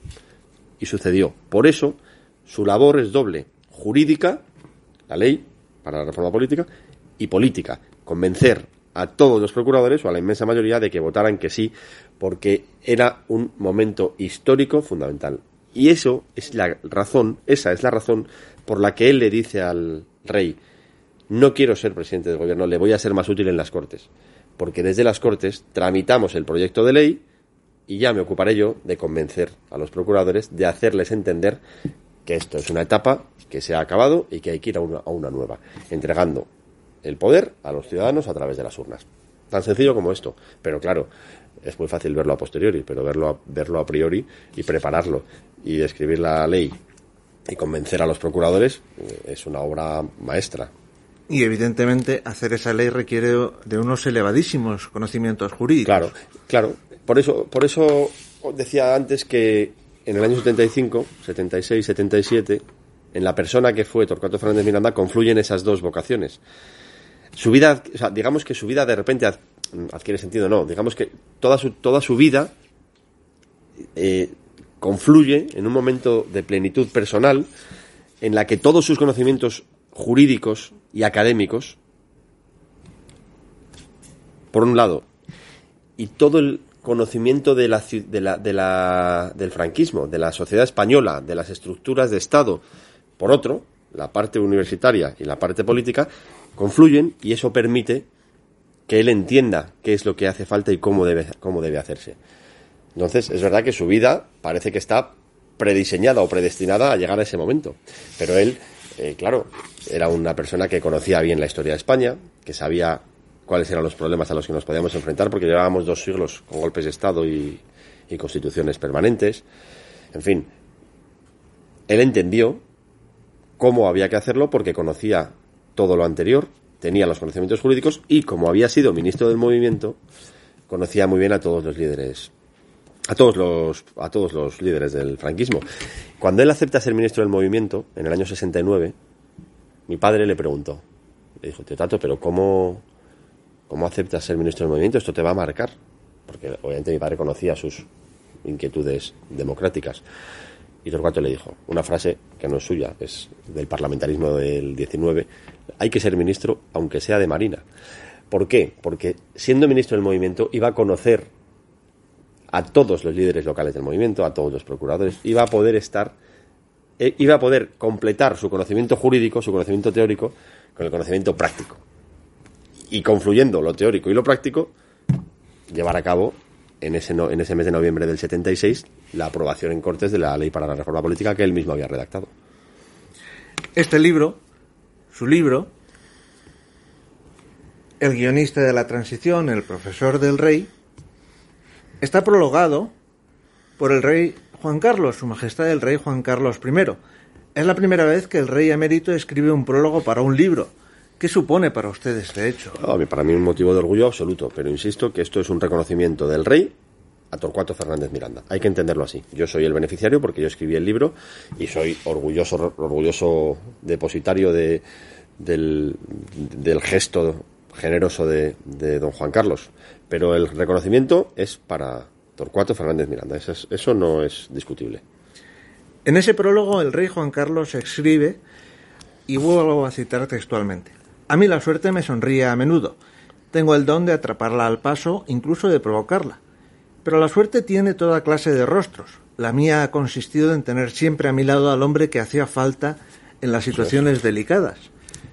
Y sucedió. Por eso, su labor es doble. Jurídica, la ley para la reforma política, y política convencer a todos los procuradores o a la inmensa mayoría de que votaran que sí, porque era un momento histórico fundamental. Y eso es la razón, esa es la razón por la que él le dice al rey, no quiero ser presidente del gobierno, le voy a ser más útil en las Cortes. porque desde las Cortes tramitamos el proyecto de ley y ya me ocuparé yo de convencer a los procuradores de hacerles entender que esto es una etapa que se ha acabado y que hay que ir a una, a una nueva, entregando el poder a los ciudadanos a través de las urnas. Tan sencillo como esto. Pero claro, es muy fácil verlo a posteriori, pero verlo a, verlo a priori y prepararlo y escribir la ley y convencer a los procuradores eh, es una obra maestra.
Y evidentemente hacer esa ley requiere de unos elevadísimos conocimientos jurídicos.
Claro, claro. Por eso, por eso decía antes que en el año 75, 76, 77, en la persona que fue Torcuato Fernández Miranda confluyen esas dos vocaciones. Su vida, digamos que su vida de repente ad- adquiere sentido, no, digamos que toda su, toda su vida eh, confluye en un momento de plenitud personal en la que todos sus conocimientos jurídicos y académicos, por un lado, y todo el conocimiento de la, de la- de la- del franquismo, de la sociedad española, de las estructuras de Estado, por otro, la parte universitaria y la parte política, confluyen y eso permite que él entienda qué es lo que hace falta y cómo debe, cómo debe hacerse. Entonces, es verdad que su vida parece que está prediseñada o predestinada a llegar a ese momento. Pero él, eh, claro, era una persona que conocía bien la historia de España, que sabía cuáles eran los problemas a los que nos podíamos enfrentar, porque llevábamos dos siglos con golpes de Estado y, y constituciones permanentes. En fin, él entendió cómo había que hacerlo porque conocía todo lo anterior, tenía los conocimientos jurídicos y como había sido ministro del movimiento, conocía muy bien a todos los líderes a todos los a todos los líderes del franquismo. Cuando él acepta ser ministro del movimiento en el año 69, mi padre le preguntó, le dijo, "Tío Tato, pero cómo cómo aceptas ser ministro del movimiento? Esto te va a marcar." Porque obviamente mi padre conocía sus inquietudes democráticas. Y Torcuato le dijo una frase que no es suya, es del parlamentarismo del 19, hay que ser ministro aunque sea de Marina. ¿Por qué? Porque siendo ministro del movimiento iba a conocer a todos los líderes locales del movimiento, a todos los procuradores, iba a poder estar, eh, iba a poder completar su conocimiento jurídico, su conocimiento teórico, con el conocimiento práctico. Y confluyendo lo teórico y lo práctico, llevar a cabo en ese, no- en ese mes de noviembre del 76 la aprobación en Cortes de la ley para la reforma política que él mismo había redactado.
Este libro, su libro, el guionista de la transición, el profesor del rey, está prologado por el rey Juan Carlos, su majestad el rey Juan Carlos I. Es la primera vez que el rey emérito escribe un prólogo para un libro. ¿Qué supone para ustedes este hecho?
No, para mí un motivo de orgullo absoluto, pero insisto que esto es un reconocimiento del rey a Torcuato Fernández Miranda. Hay que entenderlo así. Yo soy el beneficiario porque yo escribí el libro y soy orgulloso, orgulloso depositario de, del, del gesto generoso de, de don Juan Carlos. Pero el reconocimiento es para Torcuato Fernández Miranda. Eso, es- eso no es discutible.
En ese prólogo el rey Juan Carlos escribe, y vuelvo a citar textualmente, A mí la suerte me sonríe a menudo. Tengo el don de atraparla al paso, incluso de provocarla. Pero la suerte tiene toda clase de rostros. La mía ha consistido en tener siempre a mi lado al hombre que hacía falta en las situaciones delicadas.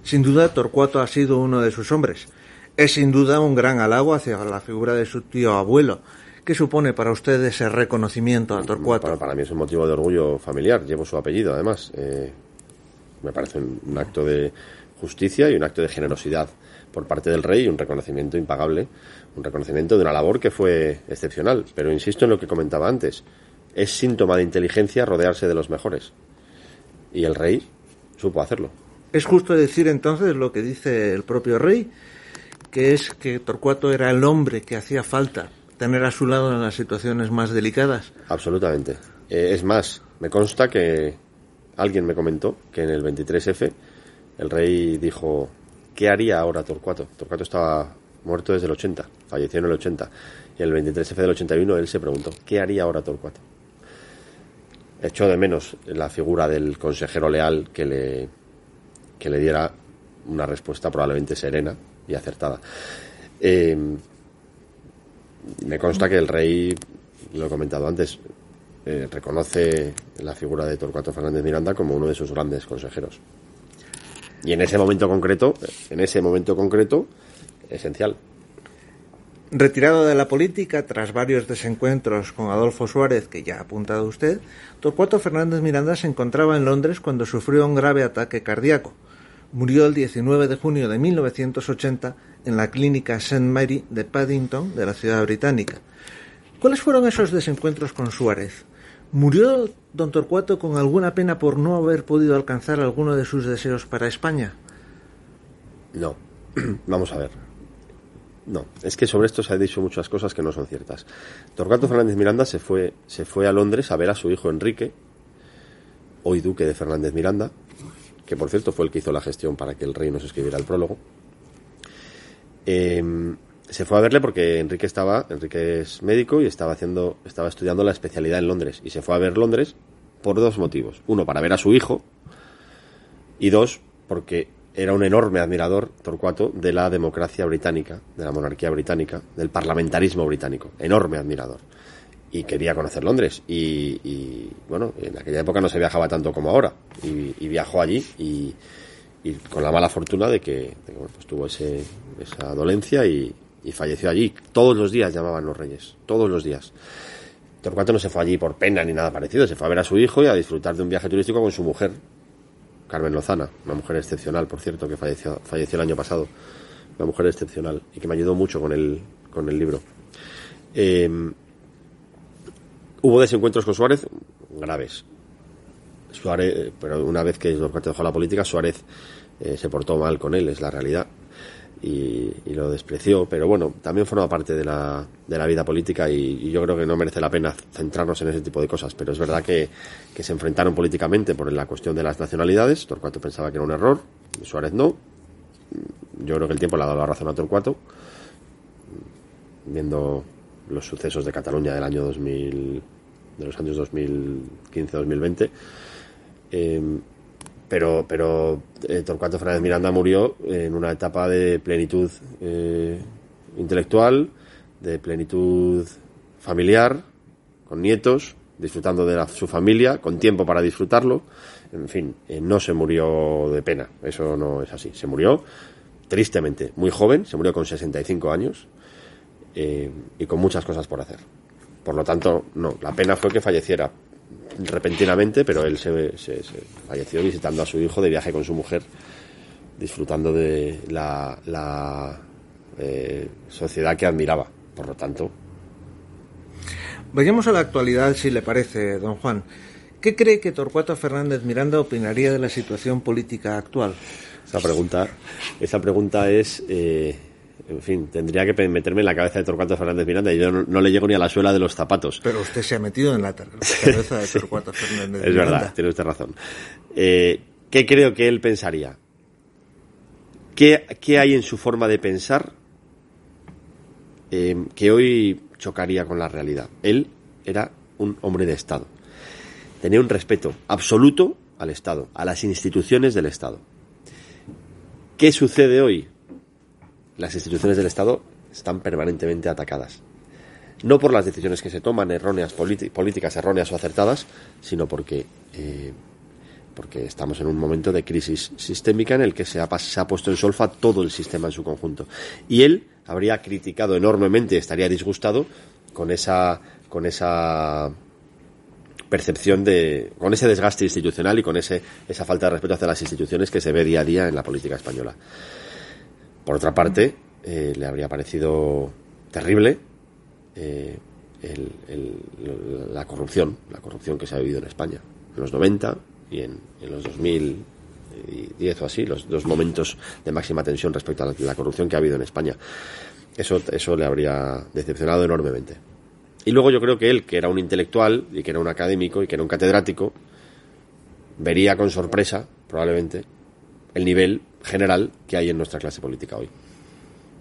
Sin duda, Torcuato ha sido uno de sus hombres. Es sin duda un gran halago hacia la figura de su tío abuelo. ¿Qué supone para usted ese reconocimiento a Torcuato?
Para, para mí es un motivo de orgullo familiar. Llevo su apellido, además. Eh, me parece un, un acto de justicia y un acto de generosidad por parte del rey y un reconocimiento impagable, un reconocimiento de una labor que fue excepcional. Pero insisto en lo que comentaba antes. Es síntoma de inteligencia rodearse de los mejores. Y el rey supo hacerlo.
Es justo decir entonces lo que dice el propio rey, que es que Torcuato era el hombre que hacía falta tener a su lado en las situaciones más delicadas.
Absolutamente. Eh, es más, me consta que alguien me comentó que en el 23F el rey dijo, ¿qué haría ahora Torcuato? Torcuato estaba muerto desde el 80, falleció en el 80. Y el 23F del 81 él se preguntó, ¿qué haría ahora Torcuato? Echó de menos la figura del consejero leal que le, que le diera una respuesta probablemente serena y acertada. Eh, me consta que el rey, lo he comentado antes, eh, reconoce la figura de Torcuato Fernández Miranda como uno de sus grandes consejeros. Y en ese momento concreto, en ese momento concreto, esencial.
Retirado de la política tras varios desencuentros con Adolfo Suárez, que ya ha apuntado usted, Torcuato Fernández Miranda se encontraba en Londres cuando sufrió un grave ataque cardíaco. Murió el 19 de junio de 1980 en la clínica St. Mary de Paddington, de la ciudad británica. ¿Cuáles fueron esos desencuentros con Suárez? ¿Murió don Torcuato con alguna pena por no haber podido alcanzar alguno de sus deseos para España?
No. Vamos a ver. No, es que sobre esto se han dicho muchas cosas que no son ciertas. Torquato Fernández Miranda se fue, se fue a Londres a ver a su hijo Enrique, hoy duque de Fernández Miranda, que por cierto fue el que hizo la gestión para que el rey nos escribiera el prólogo. Em, se fue a verle porque Enrique estaba, Enrique es médico y estaba haciendo, estaba estudiando la especialidad en Londres y se fue a ver Londres por dos motivos. Uno, para ver a su hijo y dos, porque era un enorme admirador, Torcuato, de la democracia británica, de la monarquía británica, del parlamentarismo británico. Enorme admirador. Y quería conocer Londres. Y, bueno, en aquella época no se viajaba tanto como ahora. Y, viajó allí y, con la mala fortuna de que, pues tuvo ese, esa dolencia y, falleció allí. Todos los días llamaban los reyes. Todos los días. Torcuato no se fue allí por pena ni nada parecido. Se fue a ver a su hijo y a disfrutar de un viaje turístico con su mujer, Carmen Lozana, una mujer excepcional, por cierto, que falleció, falleció el año pasado. Una mujer excepcional y que me ayudó mucho con el, con el libro. Em, hubo desencuentros con Suárez graves. Suárez, pero una vez que dejó la política, Suárez eh, se portó mal con él, es la realidad y, lo despreció, pero bueno, también forma parte de la, de la vida política y, yo creo que no merece la pena centrarnos en ese tipo de cosas, pero es verdad que, se enfrentaron políticamente por la cuestión de las nacionalidades, Torcuato pensaba que era un error, Suárez no, yo creo que el tiempo le ha dado la razón a Torcuato, viendo los sucesos de Cataluña del año 2000, de los años 2015-2020. Eh, pero, pero eh, Torcuato Fernández Miranda murió en una etapa de plenitud eh, intelectual, de plenitud familiar, con nietos, disfrutando de su familia, con tiempo para disfrutarlo. En fin, eh, no se murió de pena, eso no es así. Se murió tristemente, muy joven, se murió con 65 años y con muchas cosas por hacer. Por lo tanto, no, la pena fue que falleciera, repentinamente, pero él se, falleció visitando a su hijo de viaje con su mujer, disfrutando de la, eh, sociedad que admiraba. Por lo tanto.
Vayamos a la actualidad, si le parece, don Juan. ¿Qué cree que Torcuato Fernández Miranda opinaría de la situación política actual?
Esa pregunta, esa pregunta es eh, en fin, tendría que meterme en la cabeza de Torcuato Fernández Miranda y yo no, le llego ni a la suela de los zapatos.
Pero usted se ha metido en la cabeza de Torcuato Fernández
Miranda. Es verdad, tiene usted razón. Eh, ¿Qué creo que él pensaría? ¿Qué, hay en su forma de pensar eh, que hoy chocaría con la realidad? Él era un hombre de Estado. Tenía un respeto absoluto al Estado, a las instituciones del Estado. ¿Qué sucede hoy? Las instituciones del Estado están permanentemente atacadas. No por las decisiones que se toman, erróneas, políticas erróneas o acertadas, sino porque, eh, porque estamos en un momento de crisis sistémica en el que se ha, se ha puesto en solfa todo el sistema en su conjunto. Y él habría criticado enormemente, estaría disgustado con esa, con esa percepción de, con ese desgaste institucional y con ese, esa falta de respeto hacia las instituciones que se ve día a día en la política española. Por otra parte, eh, le habría parecido terrible eh, la corrupción, la corrupción que se ha vivido en España en los 90 y en, los 2010 o así, los dos momentos de máxima tensión respecto a la, corrupción que ha habido en España. Eso, eso le habría decepcionado enormemente. Y luego yo creo que él, que era un intelectual y que era un académico y que era un catedrático, vería con sorpresa, probablemente, el nivel general que hay en nuestra clase política hoy,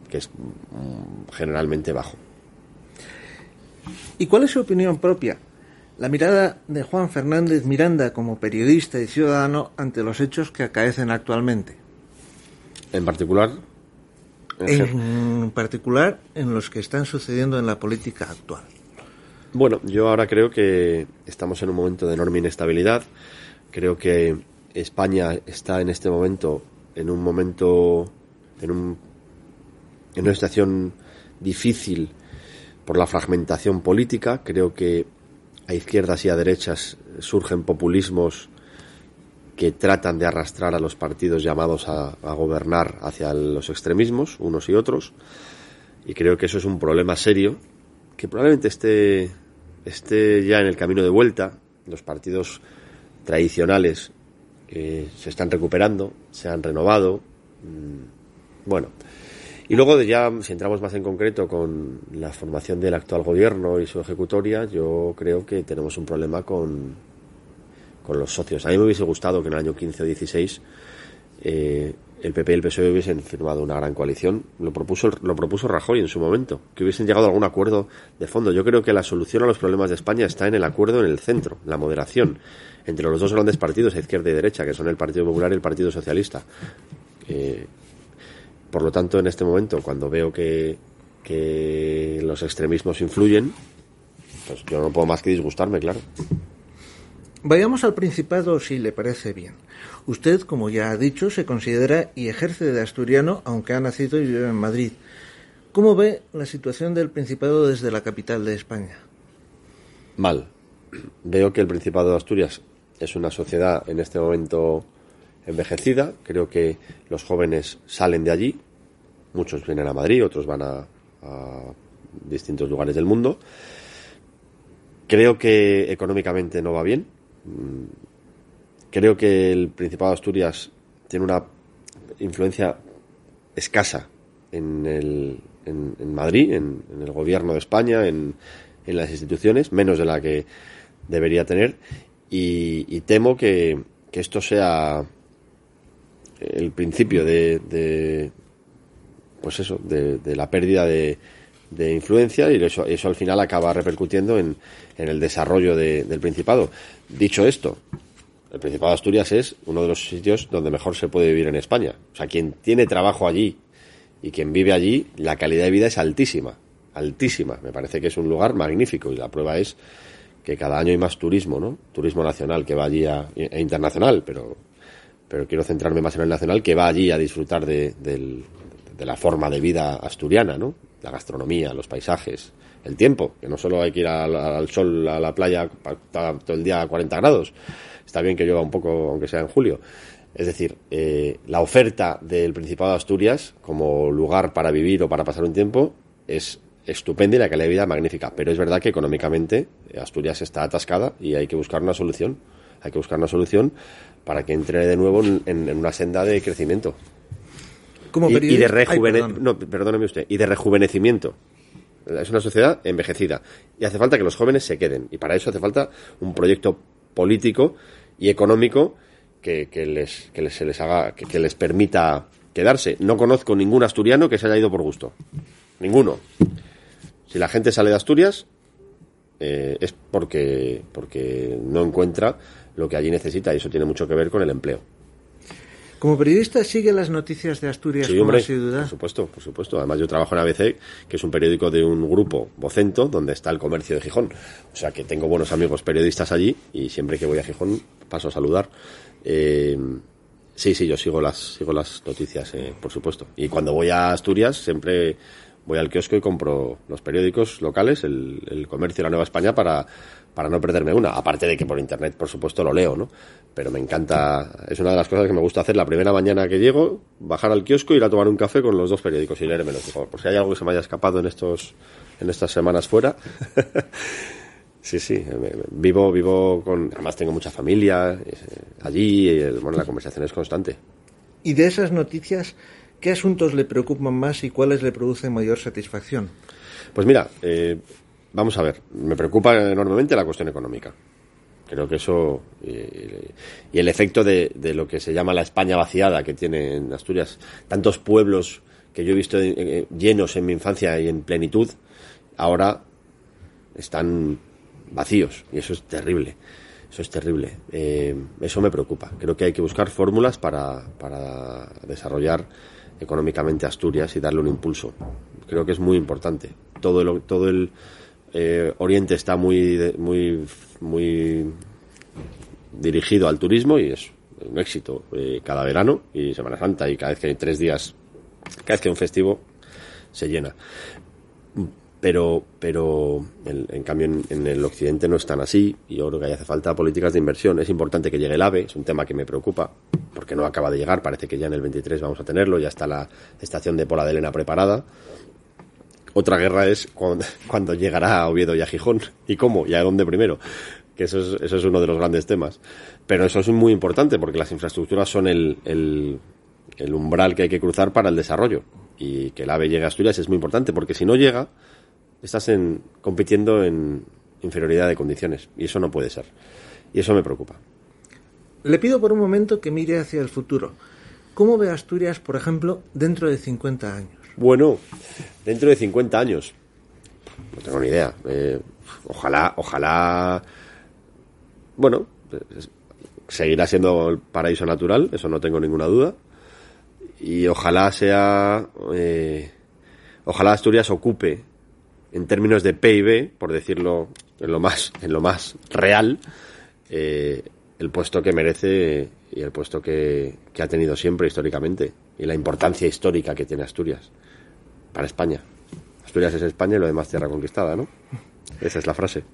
que es mm, generalmente bajo.
¿Y cuál es su opinión propia? La mirada de Juan Fernández Miranda como periodista y ciudadano ante los hechos que acaecen actualmente.
En particular.
En, particular en los que están sucediendo en la política actual.
Bueno, yo ahora creo que estamos en un momento de enorme inestabilidad. Creo que España está en este momento en un momento, en, un, en una situación difícil por la fragmentación política. Creo que a izquierdas y a derechas surgen populismos que tratan de arrastrar a los partidos llamados a, gobernar hacia los extremismos, unos y otros. Y creo que eso es un problema serio, que probablemente esté, esté ya en el camino de vuelta. Los partidos tradicionales eh, se están recuperando, se han renovado. Mm, bueno, y luego ya, si entramos más en concreto con la formación del actual gobierno y su ejecutoria, yo creo que tenemos un problema con, con los socios. A mí me hubiese gustado que en el año 15 o 16 eh, el PP y el PSOE hubiesen firmado una gran coalición. Lo propuso, lo propuso Rajoy en su momento, que hubiesen llegado a algún acuerdo de fondo. Yo creo que la solución a los problemas de España está en el acuerdo en el centro, la moderación, entre los dos grandes partidos, izquierda y derecha, que son el Partido Popular y el Partido Socialista. Eh, por lo tanto, en este momento, cuando veo que, que los extremismos influyen, pues yo no puedo más que disgustarme, claro.
Vayamos al Principado si le parece bien. Usted, como ya ha dicho, se considera y ejerce de asturiano, aunque ha nacido y vive en Madrid. ¿Cómo ve la situación del Principado desde la capital de España?
Mal. Veo que el Principado de Asturias es una sociedad en este momento envejecida. Creo que los jóvenes salen de allí. Muchos vienen a Madrid, otros van a, distintos lugares del mundo. Creo que económicamente no va bien Mm, creo que el Principado de Asturias tiene una influencia escasa en, el, en, Madrid, en, el gobierno de España, en, las instituciones, menos de la que debería tener. Y, temo que, esto sea el principio de, pues eso, de, la pérdida de, influencia y eso, eso al final acaba repercutiendo en, el desarrollo del Principado. Dicho esto, el Principado de Asturias es uno de los sitios donde mejor se puede vivir en España. O sea, quien tiene trabajo allí y quien vive allí, la calidad de vida es altísima, altísima. Me parece que es un lugar magnífico y la prueba es que cada año hay más turismo, ¿no? Turismo nacional que va allí e internacional, pero, pero quiero centrarme más en el nacional que va allí a disfrutar de, de la forma de vida asturiana, ¿no? La gastronomía, los paisajes, el tiempo, que no solo hay que ir al, sol, a la playa todo el día a 40 grados, está bien que llueva un poco, aunque sea en julio. Es decir, eh, la oferta del Principado de Asturias como lugar para vivir o para pasar un tiempo es estupenda y la calidad de vida magnífica. Pero es verdad que económicamente Asturias está atascada y hay que buscar una solución. Hay que buscar una solución para que entre de nuevo en, una senda de crecimiento.
Como y,
de perdóneme usted, y de rejuvenecimiento. Es una sociedad envejecida y hace falta que los jóvenes se queden. Y para eso hace falta un proyecto político y económico que, les, que les, se les haga, que, les permita quedarse. No conozco ningún asturiano que se haya ido por gusto. Ninguno. Si la gente sale de Asturias, eh, es porque, porque no encuentra lo que allí necesita y eso tiene mucho que ver con el empleo.
Como periodista sigue las noticias de Asturias
sí, hombre, Por supuesto, por supuesto. Además yo trabajo en ABC, que es un periódico de un grupo Vocento, donde está el comercio de Gijón. O sea que tengo buenos amigos periodistas allí y siempre que voy a Gijón paso a saludar. Eh, sí, sí, yo sigo las, sigo las noticias, eh, por supuesto. Y cuando voy a Asturias siempre voy al kiosco y compro los periódicos locales, el, el comercio de la Nueva España para para no perderme una. Aparte de que por internet, por supuesto, lo leo, ¿no? Pero me encanta, es una de las cosas que me gusta hacer la primera mañana que llego, bajar al kiosco, ir a tomar un café con los dos periódicos y leérmelos. Por si hay algo que se me haya escapado en estos, en estas semanas fuera. sí, sí, vivo, vivo con, además tengo mucha familia eh, allí, y bueno, la conversación es constante.
Y de esas noticias, ¿qué asuntos le preocupan más y cuáles le producen mayor satisfacción?
Pues mira, eh, vamos a ver, me preocupa enormemente la cuestión económica. Creo que eso y el efecto de, lo que se llama la España vaciada que tiene en Asturias, tantos pueblos que yo he visto eh, eh, llenos en mi infancia y en plenitud, ahora están vacíos y eso es terrible. Eso es terrible. Eh, eso me preocupa. Creo que hay que buscar fórmulas para, para desarrollar económicamente Asturias y darle un impulso. Creo que es muy importante. Todo el, todo el, eh, Oriente está muy, muy, muy dirigido al turismo y es un éxito eh, cada verano y Semana Santa y cada vez que hay tres días, cada vez que hay un festivo se llena. Pero, pero en, cambio en, el occidente no están así y yo creo que hace falta políticas de inversión. Es importante que llegue el AVE, es un tema que me preocupa porque no acaba de llegar, parece que ya en el 23 vamos a tenerlo, ya está la estación de Pola de Elena preparada. Otra guerra es cuando, llegará a Oviedo y a Gijón y cómo y a dónde primero, que eso es, eso es uno de los grandes temas. Pero eso es muy importante porque las infraestructuras son el, el, el umbral que hay que cruzar para el desarrollo y que el AVE llegue a Asturias es muy importante porque si no llega estás en, compitiendo en inferioridad de condiciones y eso no puede ser. Y eso me preocupa.
Le pido por un momento que mire hacia el futuro. ¿Cómo ve Asturias, por ejemplo, dentro de 50 años?
Bueno, dentro de 50 años. No tengo ni idea. Eh, ojalá, ojalá. Bueno, seguirá siendo el paraíso natural, eso no tengo ninguna duda. Y ojalá sea. Eh, ojalá Asturias ocupe en términos de PIB, por decirlo en lo más, en lo más real, eh, el puesto que merece y el puesto que, que, ha tenido siempre históricamente y la importancia histórica que tiene Asturias para España. Asturias es España y lo demás tierra conquistada, ¿no? Esa es la frase.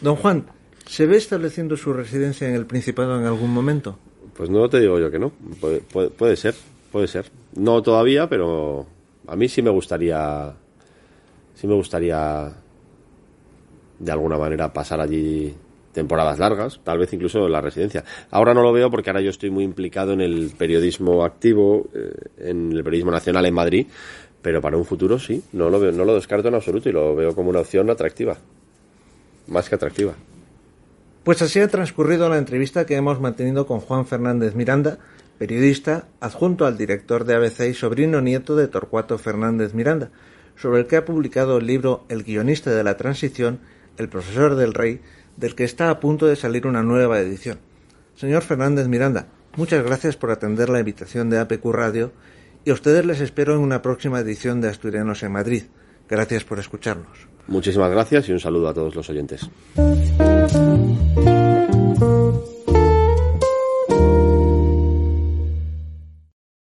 Don Juan, ¿se ve estableciendo su residencia en el Principado en algún momento?
Pues no te digo yo que no. Puede, puede, puede ser, puede ser. No todavía, pero a mí sí me gustaría sí me gustaría de alguna manera pasar allí temporadas largas, tal vez incluso en la residencia. Ahora no lo veo porque ahora yo estoy muy implicado en el periodismo activo, eh, en el periodismo nacional en Madrid, pero para un futuro sí, no lo veo, no lo descarto en absoluto y lo veo como una opción atractiva, más que atractiva.
Pues así ha transcurrido la entrevista que hemos mantenido con Juan Fernández Miranda, periodista, adjunto al director de ABC y sobrino nieto de Torcuato Fernández Miranda sobre el que ha publicado el libro El guionista de la transición, el profesor del rey, del que está a punto de salir una nueva edición. Señor Fernández Miranda, muchas gracias por atender la invitación de APQ Radio y a ustedes les espero en una próxima edición de Asturianos en Madrid. Gracias por escucharnos.
Muchísimas gracias y un saludo a todos los oyentes.